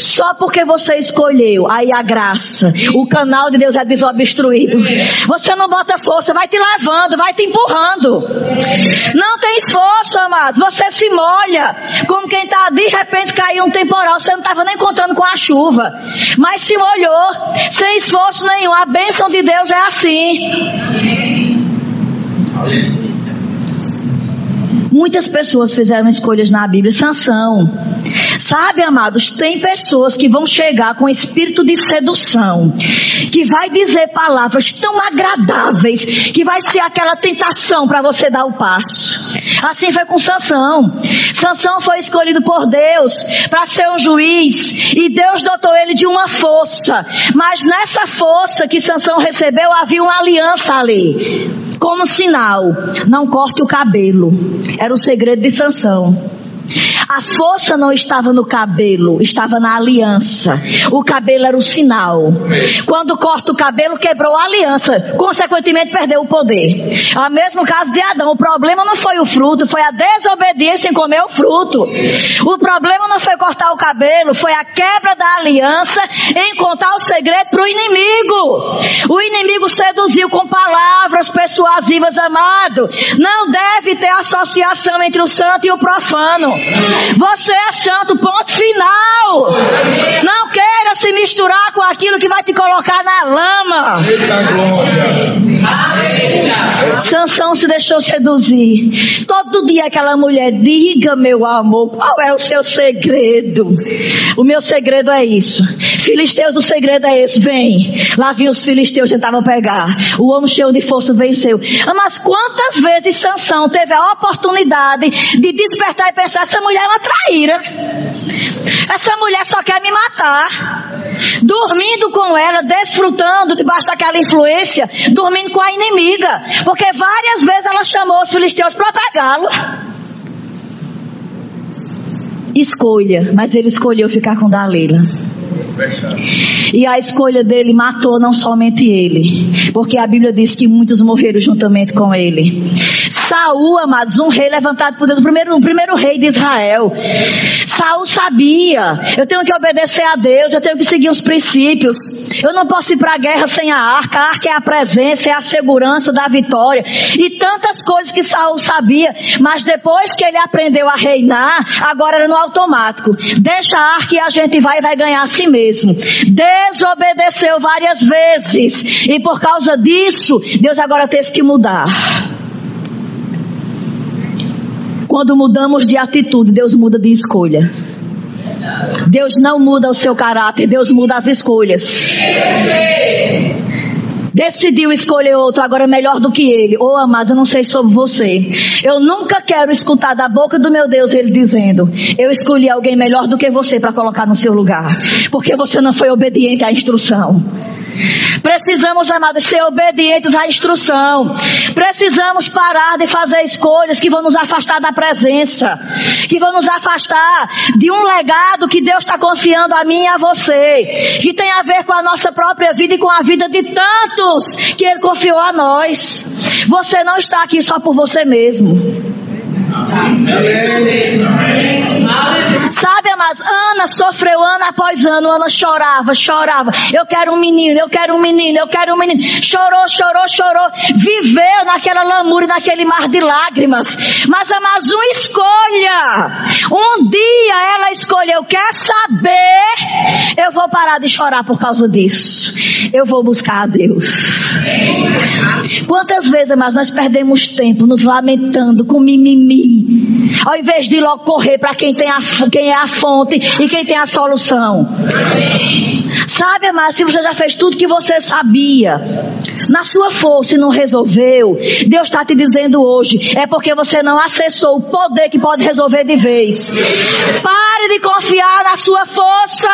Só porque você escolheu, aí a graça, o canal de Deus é desobstruído. Você não bota força, vai te levando, vai te empurrando. Não tem esforço, amados. Você se molha, como quem está de repente caiu um temporal, você não estava nem contando com a chuva, mas se molhou, sem esforço nenhum. A bênção de Deus é assim. Muitas pessoas fizeram escolhas na Bíblia. Sansão. Sabe, amados, tem pessoas que vão chegar com espírito de sedução, que vai dizer palavras tão agradáveis, que vai ser aquela tentação para você dar o passo. Assim foi com Sansão. Sansão foi escolhido por Deus para ser um juiz e Deus dotou ele de uma força. Mas nessa força que Sansão recebeu havia uma aliança ali como sinal, não corte o cabelo. Era o segredo de Sansão. A força não estava no cabelo, estava na aliança. O cabelo era o sinal. Quando corta o cabelo, quebrou a aliança. Consequentemente, perdeu o poder. É o mesmo caso de Adão. O problema não foi o fruto, foi a desobediência em comer o fruto. O problema não foi cortar o cabelo, foi a quebra da aliança em contar o segredo para o inimigo. O inimigo seduziu com palavras persuasivas, amado. Não deve ter associação entre o santo e o profano. Você é santo, ponto final. Não queira se misturar com aquilo que vai te colocar na lama. Sansão se deixou seduzir. Todo dia aquela mulher, diga meu amor, qual é o seu segredo? O meu segredo é isso. Filisteus, o segredo é esse. Vem. Lá vinha os filisteus, tentavam pegar. O homem cheio de força venceu. Mas quantas vezes Sansão teve a oportunidade de despertar e pensar, essa mulher é uma traíra. Essa mulher só quer me matar. Dormindo com ela, desfrutando debaixo daquela influência, dormindo com a inimiga. Porque várias vezes ela chamou os filisteus para pegá-lo. Escolha, mas ele escolheu ficar com Dalila. E a escolha dele matou não somente ele, porque a Bíblia diz que muitos morreram juntamente com ele. Saul, amados, um rei levantado por Deus, o primeiro, o primeiro rei de Israel. Saul sabia, eu tenho que obedecer a Deus, eu tenho que seguir os princípios. Eu não posso ir para a guerra sem a arca. A arca é a presença, é a segurança da vitória. E tantas coisas que Saul sabia, mas depois que ele aprendeu a reinar, agora era no automático. Deixa a arca e a gente vai e vai ganhar a si mesmo. Desobedeceu várias vezes. E por causa disso, Deus agora teve que mudar. Quando mudamos de atitude, Deus muda de escolha. Deus não muda o seu caráter, Deus muda as escolhas. Decidiu escolher outro, agora é melhor do que ele. Ô oh, amados, eu não sei sobre você. Eu nunca quero escutar da boca do meu Deus ele dizendo: Eu escolhi alguém melhor do que você para colocar no seu lugar. Porque você não foi obediente à instrução. Precisamos, amados, ser obedientes à instrução. Precisamos parar de fazer escolhas que vão nos afastar da presença, que vão nos afastar de um legado que Deus está confiando a mim e a você, que tem a ver com a nossa própria vida e com a vida de tantos que Ele confiou a nós. Você não está aqui só por você mesmo. Sabe, mas Ana sofreu ano após ano, Ana chorava, chorava. Eu quero um menino, eu quero um menino, eu quero um menino. Chorou, chorou, chorou. Viveu naquela lamúria, naquele mar de lágrimas. Mas, mas uma escolha. Um dia ela escolheu, quer saber? Eu vou parar de chorar por causa disso. Eu vou buscar a Deus. Quantas vezes, mas nós perdemos tempo nos lamentando com mimimi, ao invés de logo correr para quem tem a, quem é a fonte e quem tem a solução. Sabe, mas se você já fez tudo que você sabia, na sua força e não resolveu, Deus está te dizendo hoje, é porque você não acessou o poder que pode resolver de vez. Pare de confiar na sua força.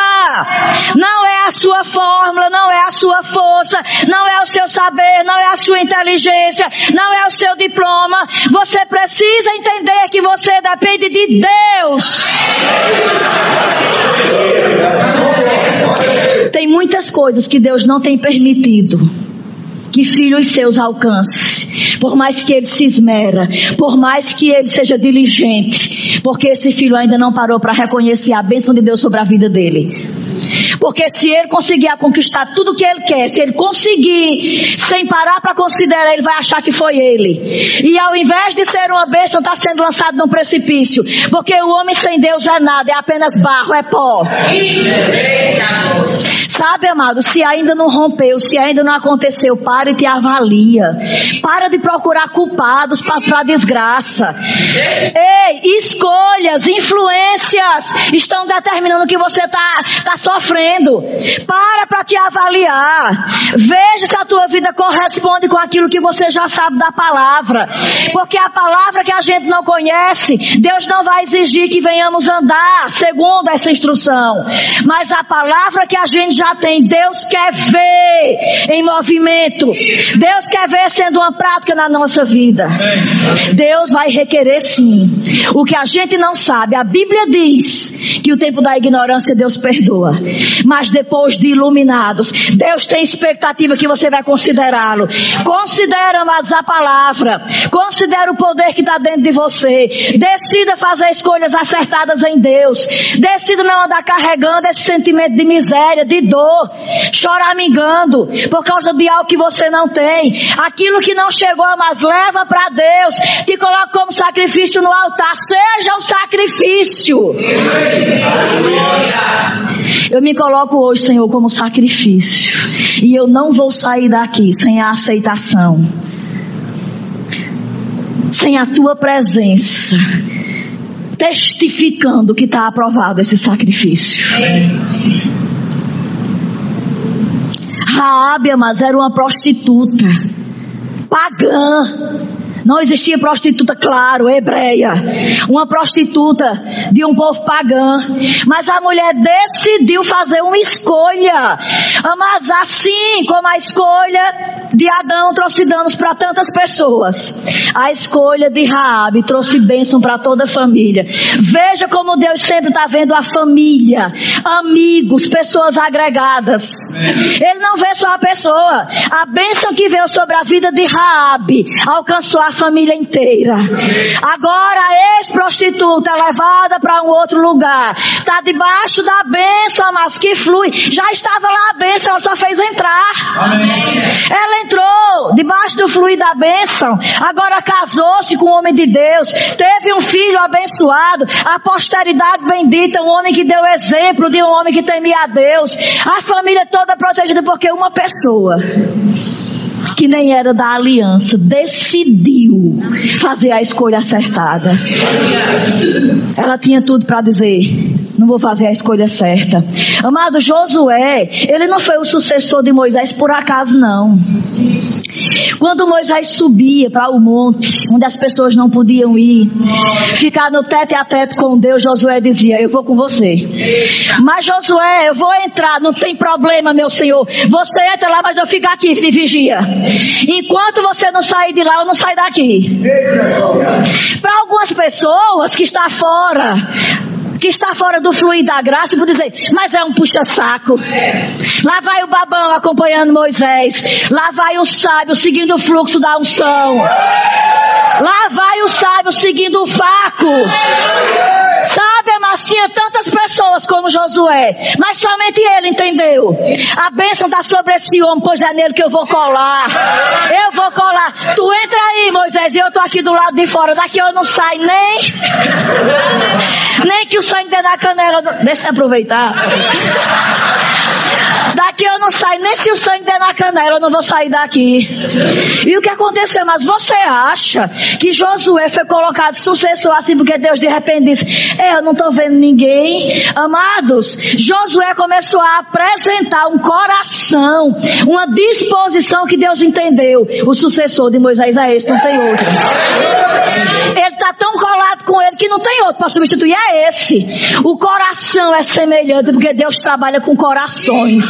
Não é a sua fórmula, não é a sua força, não é o seu saber, não é a sua inteligência, não é o seu diploma. Você precisa entender que você depende de Deus. Tem muitas coisas que Deus não tem permitido que filhos seus alcance, por mais que ele se esmera, por mais que ele seja diligente, porque esse filho ainda não parou para reconhecer a bênção de Deus sobre a vida dele. Porque se ele conseguir conquistar tudo que ele quer, se ele conseguir, sem parar para considerar, ele vai achar que foi ele. E ao invés de ser uma bênção, está sendo lançado num precipício. Porque o homem sem Deus é nada, é apenas barro, é pó. Sabe, amado, se ainda não rompeu, se ainda não aconteceu, para e te avalia. Para de procurar culpados para a desgraça. Ei, escolhas, influências estão determinando que você está tá sofrendo. Para para te avaliar. Veja se a tua vida corresponde com aquilo que você já sabe da palavra. Porque a palavra que a gente não conhece, Deus não vai exigir que venhamos andar segundo essa instrução. Mas a palavra que a gente já tem, Deus quer ver em movimento. Deus quer ver sendo uma prática na nossa vida. Deus vai requerer sim. O que a gente não sabe, a Bíblia diz que o tempo da ignorância Deus perdoa. Mas depois de iluminados, Deus tem expectativa que você vai considerá-lo. Considera mais a palavra. Considera o poder que está dentro de você. Decida fazer escolhas acertadas em Deus. Decida não andar carregando esse sentimento de miséria, de dor, choramingando por causa de algo que você não tem. Aquilo que não chegou, mas leva para Deus. Te coloca como sacrifício no altar. Seja um sacrifício. Eu me coloco hoje, Senhor, como sacrifício. E eu não vou sair daqui sem a aceitação. Sem a tua presença testificando que está aprovado esse sacrifício. Raabe, mas era uma prostituta, pagã. Não existia prostituta, claro, hebreia. Uma prostituta de um povo pagã. Mas a mulher decidiu fazer uma escolha. Mas assim como a escolha de Adão trouxe danos para tantas pessoas, a escolha de Raabe trouxe bênção para toda a família. Veja como Deus sempre está vendo a família, amigos, pessoas agregadas. Ele não vê só a pessoa. A bênção que veio sobre a vida de Raabe alcançou a família inteira. Agora a ex-prostituta é levada para um outro lugar. Está debaixo da bênção, mas que flui. Já estava lá a bênção, ela só fez entrar. Amém. Ela entrou debaixo do fluir da bênção. Agora casou-se com um homem de Deus. Teve um filho abençoado. A posteridade bendita. Um homem que deu exemplo de um homem que temia a Deus. A família toda protegida porque uma pessoa que nem era da aliança, decidiu fazer a escolha acertada. Ela tinha tudo para dizer: não vou fazer a escolha certa. Amado Josué, ele não foi o sucessor de Moisés por acaso, não. Quando Moisés subia para o monte, onde as pessoas não podiam ir, ficar no teto a teto com Deus, Josué dizia: Eu vou com você. Mas Josué, eu vou entrar, não tem problema, meu Senhor. Você entra lá, mas eu fico aqui de vigia. Enquanto você não sair de lá, eu não saio daqui. Para algumas pessoas que está fora, que está fora do fluir da graça, por dizer, mas é um puxa-saco. Lá vai o babão acompanhando Moisés. Lá vai o sábio seguindo o fluxo da unção. Lá vai o sábio seguindo o faco. Tinha tantas pessoas como Josué, mas somente ele entendeu. A bênção está sobre esse homem, pois é nele que eu vou colar. Eu vou colar. Tu entra aí, Moisés, e eu estou aqui do lado de fora. Daqui eu não saio nem. Nem que o sangue dê na canela. Deixa eu aproveitar. Daqui eu não saio, nem se o sangue der na canela, eu não vou sair daqui. E o que aconteceu? Mas você acha que Josué foi colocado sucessor assim porque Deus de repente disse: é, Eu não estou vendo ninguém. Amados, Josué começou a apresentar um coração, uma disposição que Deus entendeu. O sucessor de Moisés é esse, não tem outro. Ele está tão colado com ele que não tem outro para substituir, é esse. O coração é semelhante porque Deus trabalha com corações.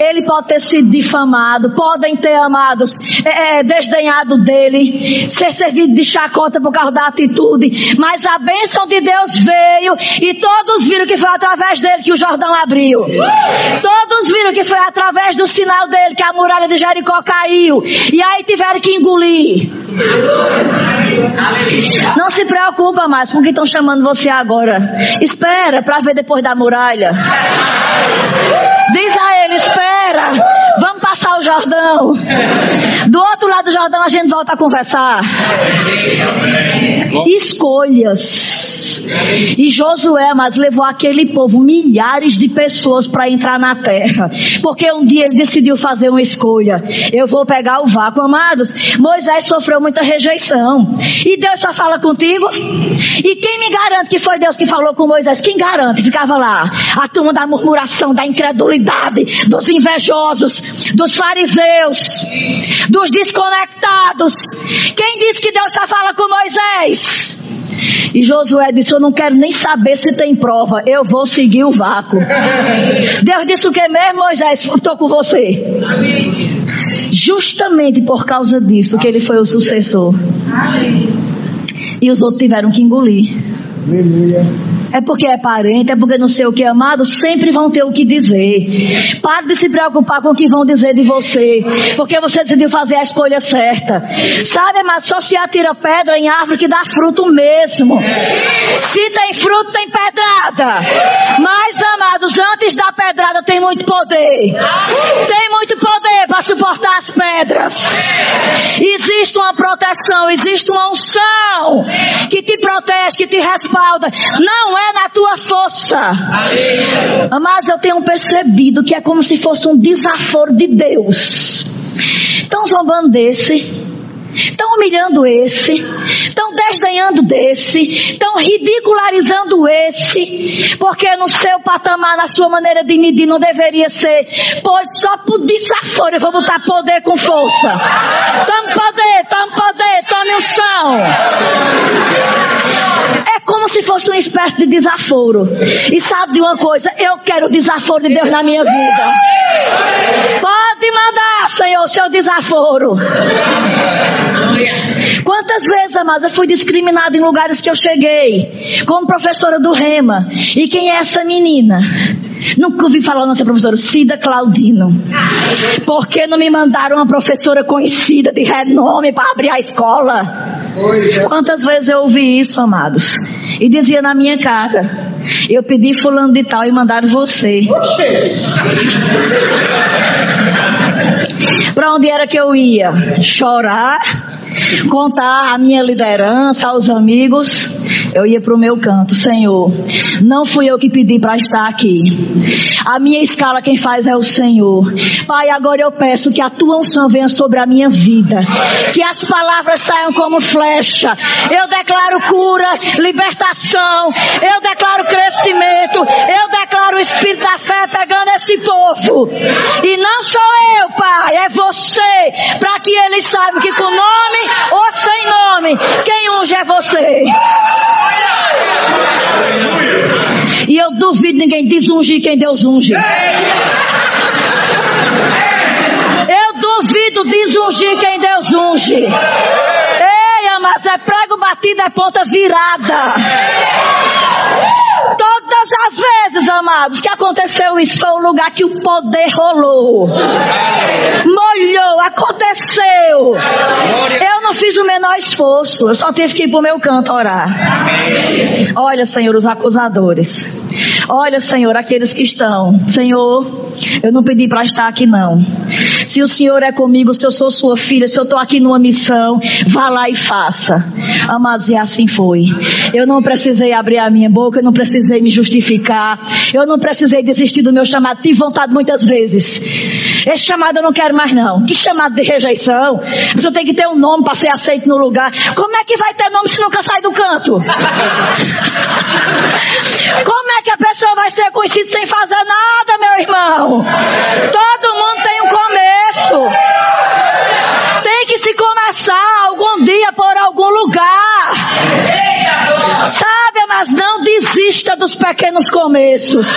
Ele pode ter sido difamado, podem ter, amados, é, é, desdenhado dele, ser servido de chacota por causa da atitude, mas a bênção de Deus veio e todos viram que foi através dele que o Jordão abriu. Todos viram que foi através do sinal dele que a muralha de Jericó caiu. E aí tiveram que engolir. Não se preocupa mais com o que estão chamando você agora. Espera para ver depois da muralha. Diz a ele: espera, vamos passar o Jordão. Do outro lado do Jordão a gente volta a conversar. Escolhas. E Josué, mas levou aquele povo, milhares de pessoas para entrar na terra. Porque um dia ele decidiu fazer uma escolha. Eu vou pegar o vácuo, amados. Moisés sofreu muita rejeição. E Deus só fala contigo. E quem me garante que foi Deus que falou com Moisés? Quem garante? Ficava lá. A turma da murmuração, da incredulidade, dos invejosos, dos fariseus, dos desconectados. Quem disse que Deus só fala com Moisés? E Josué disse: Eu não quero nem saber se tem prova, eu vou seguir o vácuo. Deus disse o que mesmo, Moisés? Estou com você. Justamente por causa disso que ele foi o sucessor. E os outros tiveram que engolir. Aleluia é porque é parente, é porque não sei o que amado, sempre vão ter o que dizer. Pare de se preocupar com o que vão dizer de você, porque você decidiu fazer a escolha certa. Sabe, mas só se atira pedra em árvore que dá fruto mesmo. Se tem fruto, tem pedrada. Mas, amados, antes da pedrada tem muito poder. Tem muito poder para suportar as pedras. Existe uma proteção, existe uma unção que te protege, que te respalda. Não é é na tua força. Mas eu tenho percebido que é como se fosse um desaforo de Deus. Estão zombando desse. Estão humilhando esse, estão desdenhando desse, estão ridicularizando esse, porque no seu patamar, na sua maneira de medir, não deveria ser, pois só por desaforo eu vou botar poder com força. Tome poder, tome poder, tome o chão como se fosse uma espécie de desaforo. E sabe de uma coisa? Eu quero o desaforo de Deus na minha vida. Pode mandar, Senhor, o seu desaforo. Quantas vezes, amados, eu fui discriminada em lugares que eu cheguei, como professora do Rema. E quem é essa menina? Nunca ouvi falar nossa professora Cida Claudino. Por que não me mandaram uma professora conhecida de renome para abrir a escola? É. Quantas vezes eu ouvi isso, amados? E dizia na minha cara: Eu pedi fulano de tal e mandaram você. Para onde era que eu ia? Chorar, contar a minha liderança aos amigos eu ia para o meu canto, Senhor. Não fui eu que pedi para estar aqui. A minha escala quem faz é o Senhor. Pai, agora eu peço que a tua unção venha sobre a minha vida. Que as palavras saiam como flecha. Eu declaro cura, libertação. Eu declaro crescimento. Eu declaro o Espírito da fé pegando esse povo. E não sou eu, Pai, é você. Para que eles saibam que com nome ou sem nome, quem unge é você. E eu duvido ninguém desungir quem Deus unge. Eu duvido desungir quem Deus unge. Ei, mas é prego batido, é ponta virada. Todas as vezes, amados, que aconteceu isso foi o lugar que o poder rolou. Molhou, aconteceu. Eu não fiz o menor esforço, eu só tive que ir pro meu canto orar. Olha, Senhor, os acusadores. Olha, Senhor, aqueles que estão. Senhor, eu não pedi para estar aqui não. Se o Senhor é comigo, se eu sou sua filha, se eu estou aqui numa missão, vá lá e faça. Amados, e assim foi. Eu não precisei abrir a minha boca, eu não precisei me justificar, eu não precisei desistir do meu chamado. Tive vontade muitas vezes. Esse chamado eu não quero mais não. Que chamado de rejeição? A pessoa tem que ter um nome para ser aceito no lugar. Como é que vai ter nome se nunca sai do canto? Como é que a pessoa vai ser conhecida sem fazer nada, meu irmão? Todo mundo tem um começo. Tem que se começar algum dia por algum lugar. Sabe, mas não desista dos pequenos começos.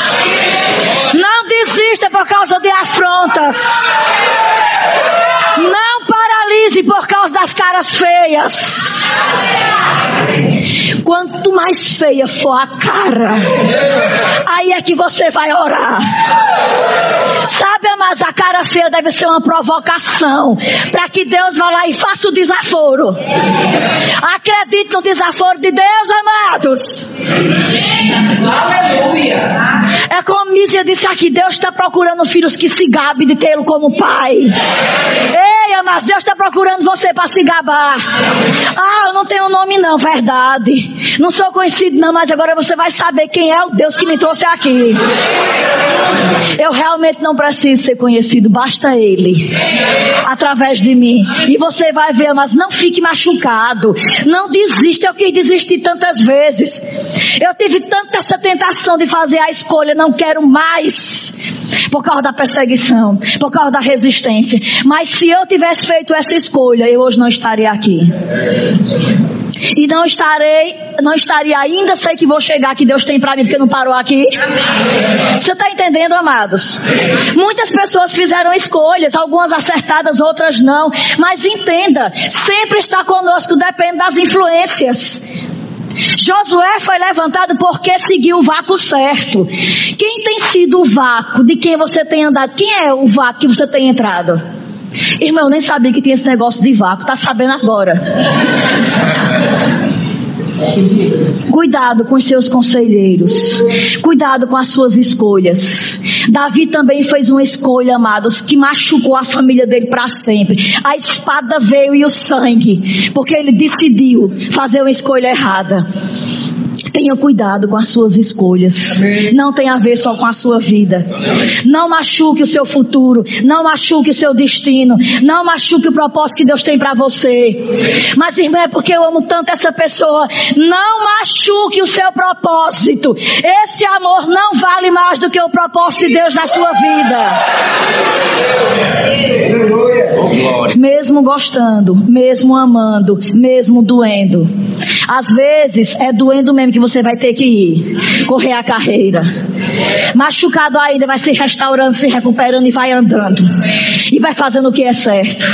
Não desista por causa de afrontas. Não paralise por causa das caras feias. Quanto mais feia for a cara, aí é que você vai orar. Sabe, mas a cara feia deve ser uma provocação para que Deus vá lá e faça o desaforo. Acredite no desaforo de Deus, amados. É como Mísia disse aqui: Deus está procurando filhos que se gabem de tê-lo como pai. Ei, mas Deus está procurando você para se gabar. Ah, eu não tenho nome, não, verdade. Não sou conhecido, não, mas agora você vai saber quem é o Deus que me trouxe aqui. Eu realmente não preciso ser conhecido, basta Ele. Através de mim. E você vai ver, mas não fique machucado. Não desista. Eu quis desistir tantas vezes. Eu tive tanta essa tentação de fazer a escolha, não quero mais. Por causa da perseguição, por causa da resistência. Mas se eu tivesse feito essa escolha, eu hoje não estaria aqui. E não estarei, não estaria ainda, sei que vou chegar que Deus tem para mim, porque não parou aqui. Você está entendendo, amados? Muitas pessoas fizeram escolhas, algumas acertadas, outras não. Mas entenda, sempre está conosco, depende das influências. Josué foi levantado porque seguiu o vácuo certo. Quem tem sido o vácuo de quem você tem andado? Quem é o vácuo que você tem entrado? Irmão, eu nem sabia que tinha esse negócio de vácuo, tá sabendo agora. Cuidado com os seus conselheiros. Cuidado com as suas escolhas. Davi também fez uma escolha, amados, que machucou a família dele para sempre. A espada veio e o sangue, porque ele decidiu fazer uma escolha errada. Tenha cuidado com as suas escolhas. Amém. Não tem a ver só com a sua vida. Não machuque o seu futuro. Não machuque o seu destino. Não machuque o propósito que Deus tem para você. Mas, irmã, é porque eu amo tanto essa pessoa. Não machuque o seu propósito. Esse amor não vale mais do que o propósito de Deus na sua vida. Mesmo gostando, mesmo amando, mesmo doendo. Às vezes é doendo mesmo que você vai ter que ir, correr a carreira. Machucado ainda vai se restaurando, se recuperando e vai andando. E vai fazendo o que é certo.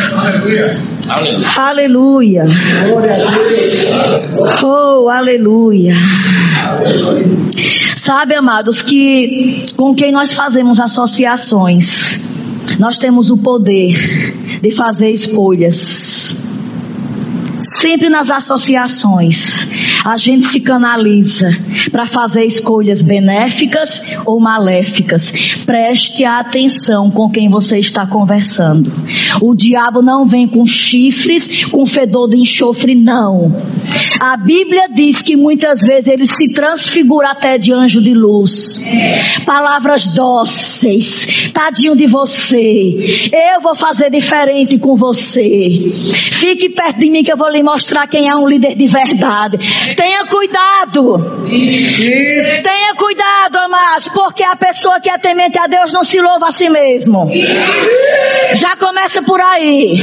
Aleluia. aleluia. Oh, aleluia. Sabe, amados, que com quem nós fazemos associações, nós temos o poder de fazer escolhas. Sempre nas associações, a gente se canaliza para fazer escolhas benéficas ou maléficas. Preste atenção com quem você está conversando. O diabo não vem com chifres, com fedor de enxofre, não. A Bíblia diz que muitas vezes ele se transfigura até de anjo de luz. Palavras dóceis. Tadinho de você. Eu vou fazer diferente com você. Fique perto de mim que eu vou lhe mostrar quem é um líder de verdade. Tenha cuidado. Tenha cuidado, amados, porque a pessoa que é temente a Deus não se louva a si mesmo. Já começa por aí.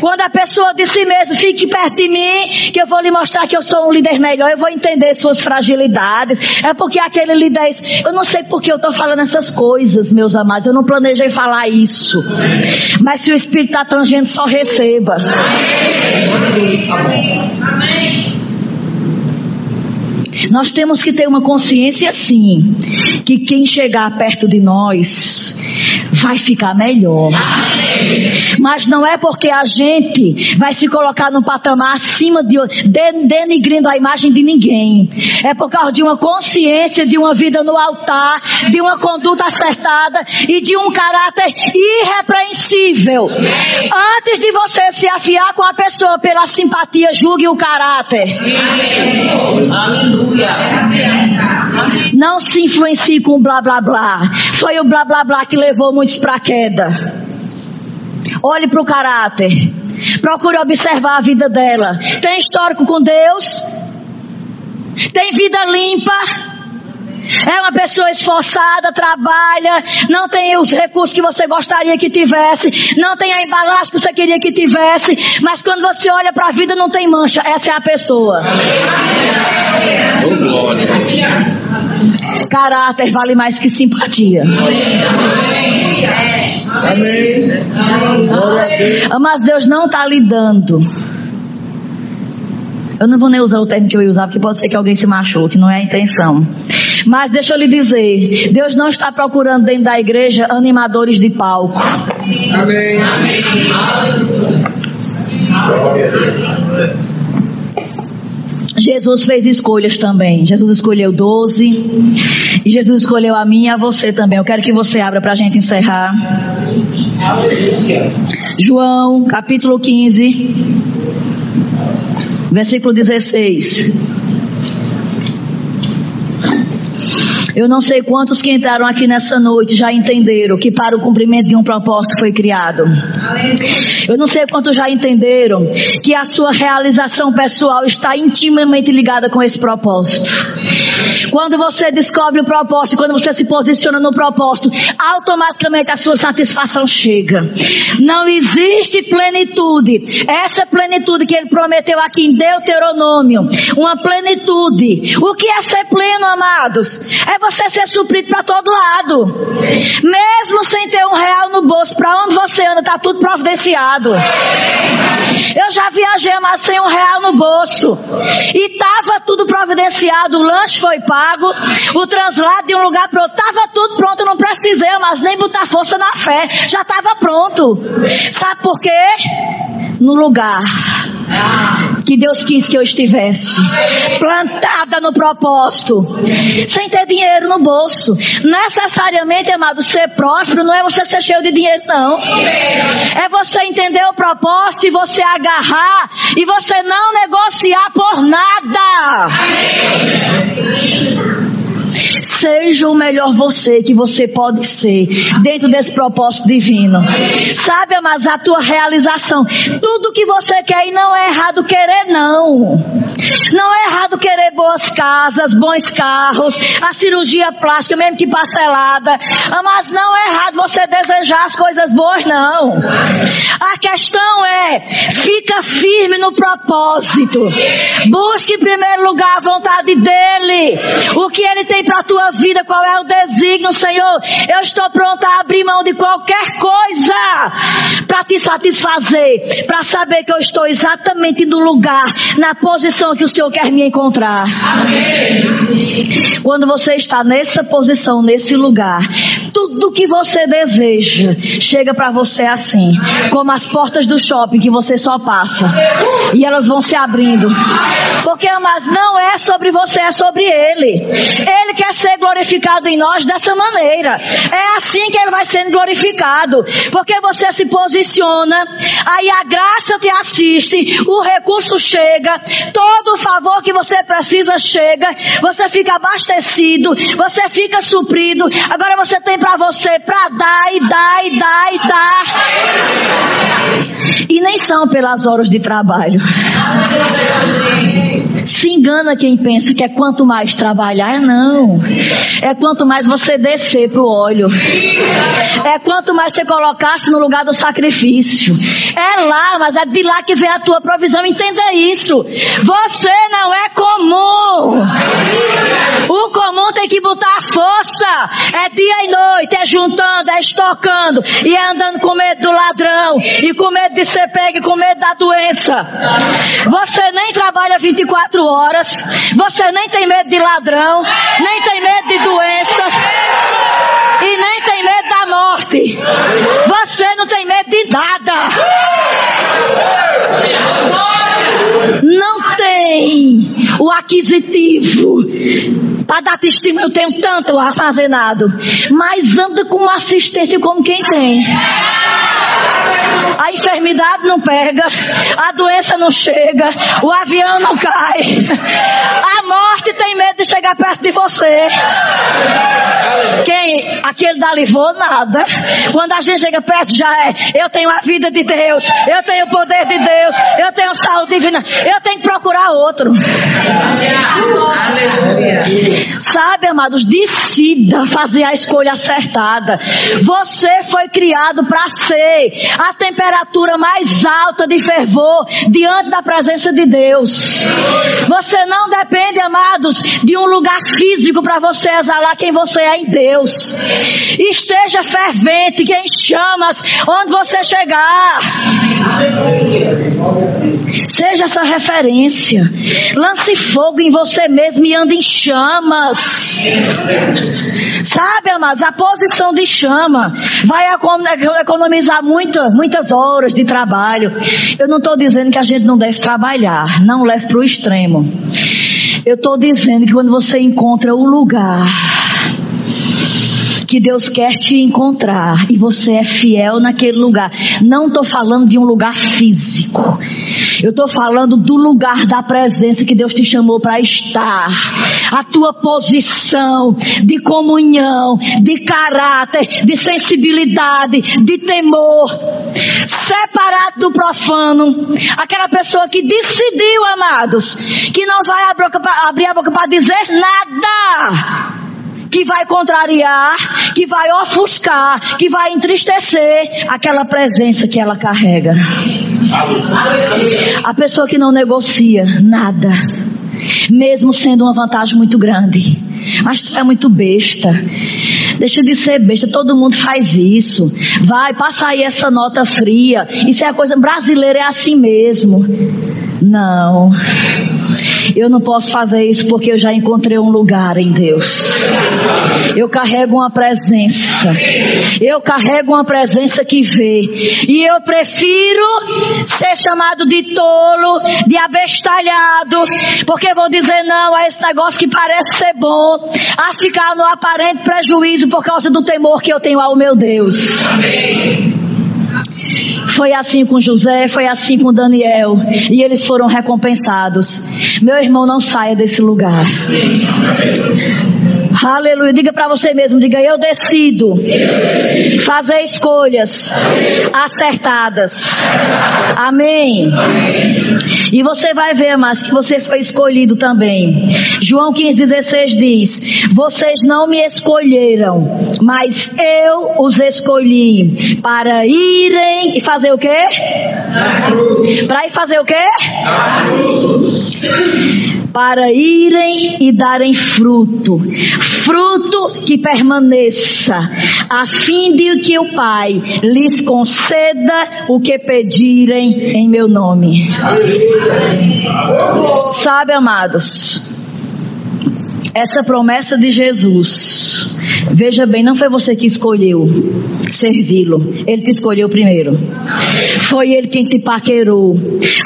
Quando a pessoa de si mesmo fique perto de mim, que eu vou lhe mostrar que eu sou um líder melhor, eu vou entender suas fragilidades. É porque aquele líder, eu não sei porque eu estou falando essas coisas, meus amados. Eu não planejei falar isso. Mas se o Espírito está tangendo, só receba. Amém. Nós temos que ter uma consciência sim, que quem chegar perto de nós vai ficar melhor. Mas não é porque a gente vai se colocar num patamar acima de denigrindo a imagem de ninguém. É por causa de uma consciência, de uma vida no altar, de uma conduta acertada e de um caráter irrepreensível. Antes de você se afiar com a pessoa pela simpatia, julgue o caráter. Não se influencie com blá blá blá. Foi o blá blá blá que levou muitos para a queda. Olhe para o caráter. Procure observar a vida dela. Tem histórico com Deus? Tem vida limpa? É uma pessoa esforçada, trabalha, não tem os recursos que você gostaria que tivesse, não tem a embalagem que você queria que tivesse, mas quando você olha para a vida não tem mancha. Essa é a pessoa. Caráter vale mais que simpatia. Amém. Mas Deus não está lidando. Eu não vou nem usar o termo que eu ia usar, porque pode ser que alguém se machuque, não é a intenção. Mas deixa eu lhe dizer, Deus não está procurando dentro da igreja animadores de palco. Amém. Jesus fez escolhas também. Jesus escolheu 12. E Jesus escolheu a mim e a você também. Eu quero que você abra para a gente encerrar. João, capítulo 15, versículo 16. Eu não sei quantos que entraram aqui nessa noite já entenderam que para o cumprimento de um propósito foi criado. Eu não sei quantos já entenderam que a sua realização pessoal está intimamente ligada com esse propósito. Quando você descobre o propósito, quando você se posiciona no propósito, automaticamente a sua satisfação chega. Não existe plenitude. Essa plenitude que ele prometeu aqui em Deuteronômio, uma plenitude. O que é ser pleno, amados? É você ser suprido para todo lado. Mesmo sem ter um real no bolso, para onde você anda, está tudo providenciado. Eu já viajei, mas sem um real no bolso. E estava tudo providenciado. O lanche foi pago, o translado de um lugar para outro. Estava tudo pronto, não precisei, mas nem botar força na fé. Já estava pronto. Sabe por quê? No lugar que Deus quis que eu estivesse. Plantada no propósito. Sem ter dinheiro no bolso. Necessariamente, amado, ser próspero não é você ser cheio de dinheiro, não. É você entender o propósito e você agarrar e você não negociar por nada. Seja o melhor você que você pode ser dentro desse propósito divino. Sabe, mas a tua realização, tudo que você quer e não é errado querer não. Não é errado querer boas casas, bons carros, a cirurgia plástica, mesmo que parcelada. Mas não é errado você desejar as coisas boas, não. A questão é, fica firme no propósito. Busque em primeiro lugar a vontade dele. O que ele tem para a tua vida, qual é o desígnio, Senhor. Eu estou pronta a abrir mão de qualquer coisa para te satisfazer, para saber que eu estou exatamente no lugar, na posição que o Senhor quer me encontrar. Amém. Quando você está nessa posição, nesse lugar, tudo que você deseja chega para você assim, como as portas do shopping que você só passa e elas vão se abrindo. Porque, mas não é sobre você, é sobre Ele. Ele quer ser glorificado em nós dessa maneira. É assim que Ele vai sendo glorificado. Porque você se posiciona, aí a graça te assiste, o recurso chega, todo o favor que você precisa chega, você fica abastecido, você fica suprido. Agora você tem para você para dar e dar e dar e dar. E nem são pelas horas de trabalho. Se engana quem pensa que é quanto mais trabalhar, não. É quanto mais você descer para o óleo. É quanto mais você colocar-se no lugar do sacrifício. É lá, mas é de lá que vem a tua provisão. Entenda isso. Você não é comum. O comum tem que botar força. É dia e noite, é juntando, é estocando. E é andando com medo do ladrão. E com medo de ser pego, e com medo da doença. Você nem trabalha 24 horas. Você nem tem medo de ladrão. Nem tem medo de doença. E nem tem medo da morte. Você não tem medo de nada. Não tem o aquisitivo para dar testemunho. Eu tenho tanto armazenado. Mas anda com uma assistência como quem tem. a enfermidade não pega, a doença não chega, o avião não cai, a morte tem medo de chegar perto de você. Quem, aquele dali vou nada. Quando a gente chega perto já é, eu tenho a vida de Deus, eu tenho o poder de Deus, eu tenho saúde divina, eu tenho que procurar outro. Sabe, amados, decida fazer a escolha acertada. Você foi criado para ser a temperatura mais alta de fervor diante da presença de Deus. Você não depende, amados, de um lugar físico para você exalar quem você é em Deus. Esteja fervente, que em chamas onde você chegar. Seja essa referência. Lance fogo em você mesmo e ande em chamas. Sabe, amados, a posição de chama vai economizar muita, muitas horas de trabalho. Eu não estou dizendo que a gente não deve trabalhar, não leve para o extremo. Eu estou dizendo que quando você encontra o lugar que Deus quer te encontrar e você é fiel naquele lugar. Não estou falando de um lugar físico. Eu estou falando do lugar da presença que Deus te chamou para estar. A tua posição de comunhão, de caráter, de sensibilidade, de temor. Separado do profano. Aquela pessoa que decidiu, amados, que não vai abrir a boca para dizer nada que vai contrariar, que vai ofuscar, que vai entristecer aquela presença que ela carrega. A pessoa que não negocia nada, mesmo sendo uma vantagem muito grande, mas tu é muito besta. Deixa de ser besta, todo mundo faz isso. Vai, passa aí essa nota fria. Isso é a coisa brasileira, é assim mesmo. Não. Eu não posso fazer isso porque eu já encontrei um lugar em Deus. Eu carrego uma presença. Eu carrego uma presença que vê. E eu prefiro ser chamado de tolo, de abestalhado, porque vou dizer não a esse negócio que parece ser bom, a ficar no aparente prejuízo por causa do temor que eu tenho ao meu Deus. Amém. Foi assim com José, foi assim com Daniel. E eles foram recompensados. Meu irmão, não saia desse lugar. Aleluia. Diga para você mesmo, diga eu decido fazer escolhas acertadas. Amém. E você vai ver, mas que você foi escolhido também. João 15:16 diz: Vocês não me escolheram, mas eu os escolhi para irem e fazer o quê? Para ir fazer o quê? Para irem e darem fruto, fruto que permaneça, a fim de que o Pai lhes conceda o que pedirem em meu nome. Sabe, amados, essa promessa de Jesus, veja bem, não foi você que escolheu servi-lo, ele te escolheu primeiro. Foi ele quem te paquerou,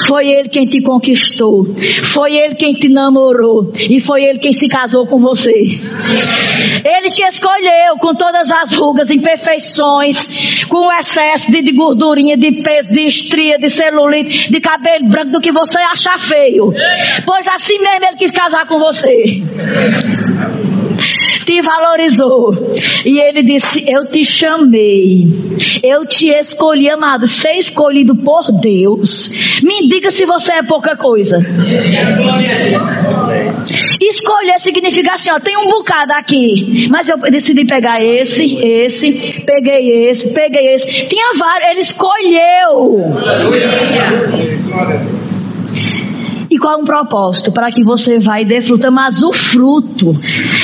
foi ele quem te conquistou, foi ele quem te namorou e foi ele quem se casou com você. Ele te escolheu com todas as rugas, imperfeições, com o excesso de, de gordurinha, de peso, de estria, de celulite, de cabelo branco, do que você achar feio. Pois assim mesmo ele quis casar com você te valorizou. E ele disse: Eu te chamei, eu te escolhi, amado. Ser escolhido por Deus. Me diga se você é pouca coisa. Escolher significa assim: ó, tem um bocado aqui, mas eu decidi pegar esse, esse, peguei esse, peguei esse. Tinha vários, ele escolheu. E qual é um propósito? Para que você vai dê fruta, mas o fruto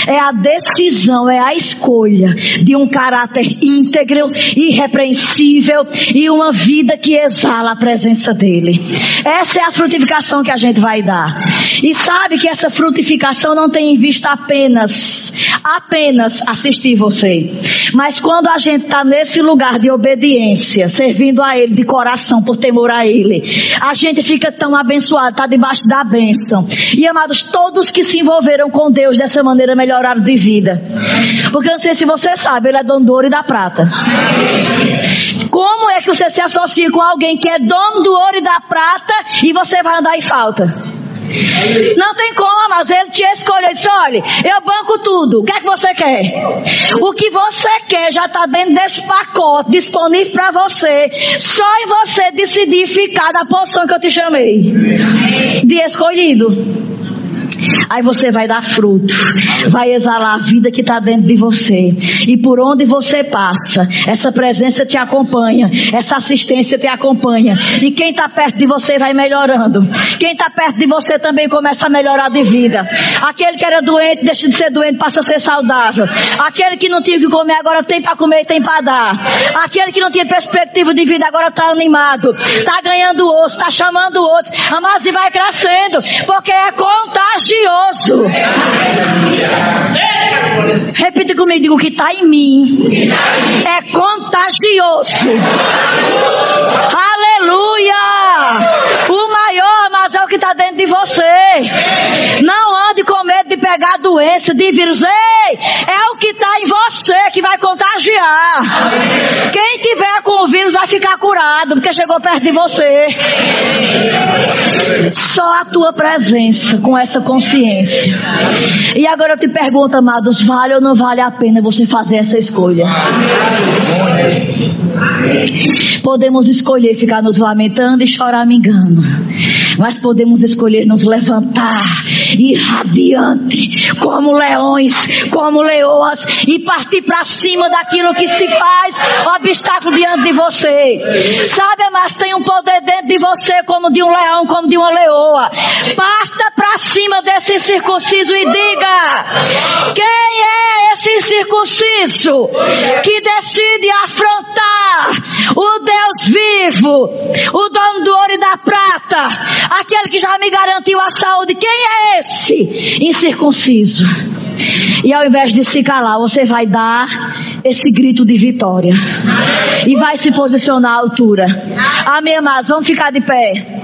é a decisão, é a escolha de um caráter íntegro, irrepreensível e uma vida que exala a presença dele. Essa é a frutificação que a gente vai dar. E sabe que essa frutificação não tem em vista apenas, apenas assistir você. Mas quando a gente está nesse lugar de obediência, servindo a Ele de coração por temor a Ele, a gente fica tão abençoado, está debaixo da bênção. E amados, todos que se envolveram com Deus dessa maneira melhoraram de vida. Porque eu não sei se você sabe, Ele é dono do ouro e da prata. Como é que você se associe com alguém que é dono do ouro e da prata e você vai andar em falta. Não tem como, mas ele te escolheu e disse: olha, eu banco tudo. O que é que você quer? O que você quer já está dentro desse pacote disponível para você. Só em você decidir ficar na posição que eu te chamei de escolhido. Aí você vai dar fruto, vai exalar a vida que está dentro de você. E por onde você passa, essa presença te acompanha, essa assistência te acompanha. E quem está perto de você vai melhorando. Quem está perto de você também começa a melhorar de vida. Aquele que era doente, deixa de ser doente, passa a ser saudável. Aquele que não tinha que comer, agora tem para comer e tem para dar. Aquele que não tinha perspectiva de vida, agora está animado. Está ganhando osso, está chamando outros. Mas e vai crescendo, porque é contagioso grandioso. Repita comigo, digo, o que está em mim é contagioso. Aleluia! O maior, mas é o que está dentro de você. Não ande com medo de pegar doença, de vírus. Ei, é o que está em você que vai contagiar. Quem tiver com o vírus vai ficar curado, porque chegou perto de você. Só a tua presença com essa consciência. E agora eu te pergunto, amados, vale ou não vale a pena você fazer essa escolha? Podemos escolher ficar nos lamentando e chorar me engano. Mas podemos escolher nos levantar e radiante, como leões, como leoas, e partir para cima daquilo que se faz obstáculo diante de você. Sabe, mas tem um poder dentro de você, como de um leão, como de uma leoa. Parta para cima desse incircunciso e diga: quem é esse incircunciso que decide afrontar o Deus vivo, o dono do ouro e da prata, aquele que já me garantiu a saúde? Quem é esse incircunciso? E ao invés de se calar, você vai dar esse grito de vitória. E vai se posicionar à altura. Amém, amados? Vamos ficar de pé.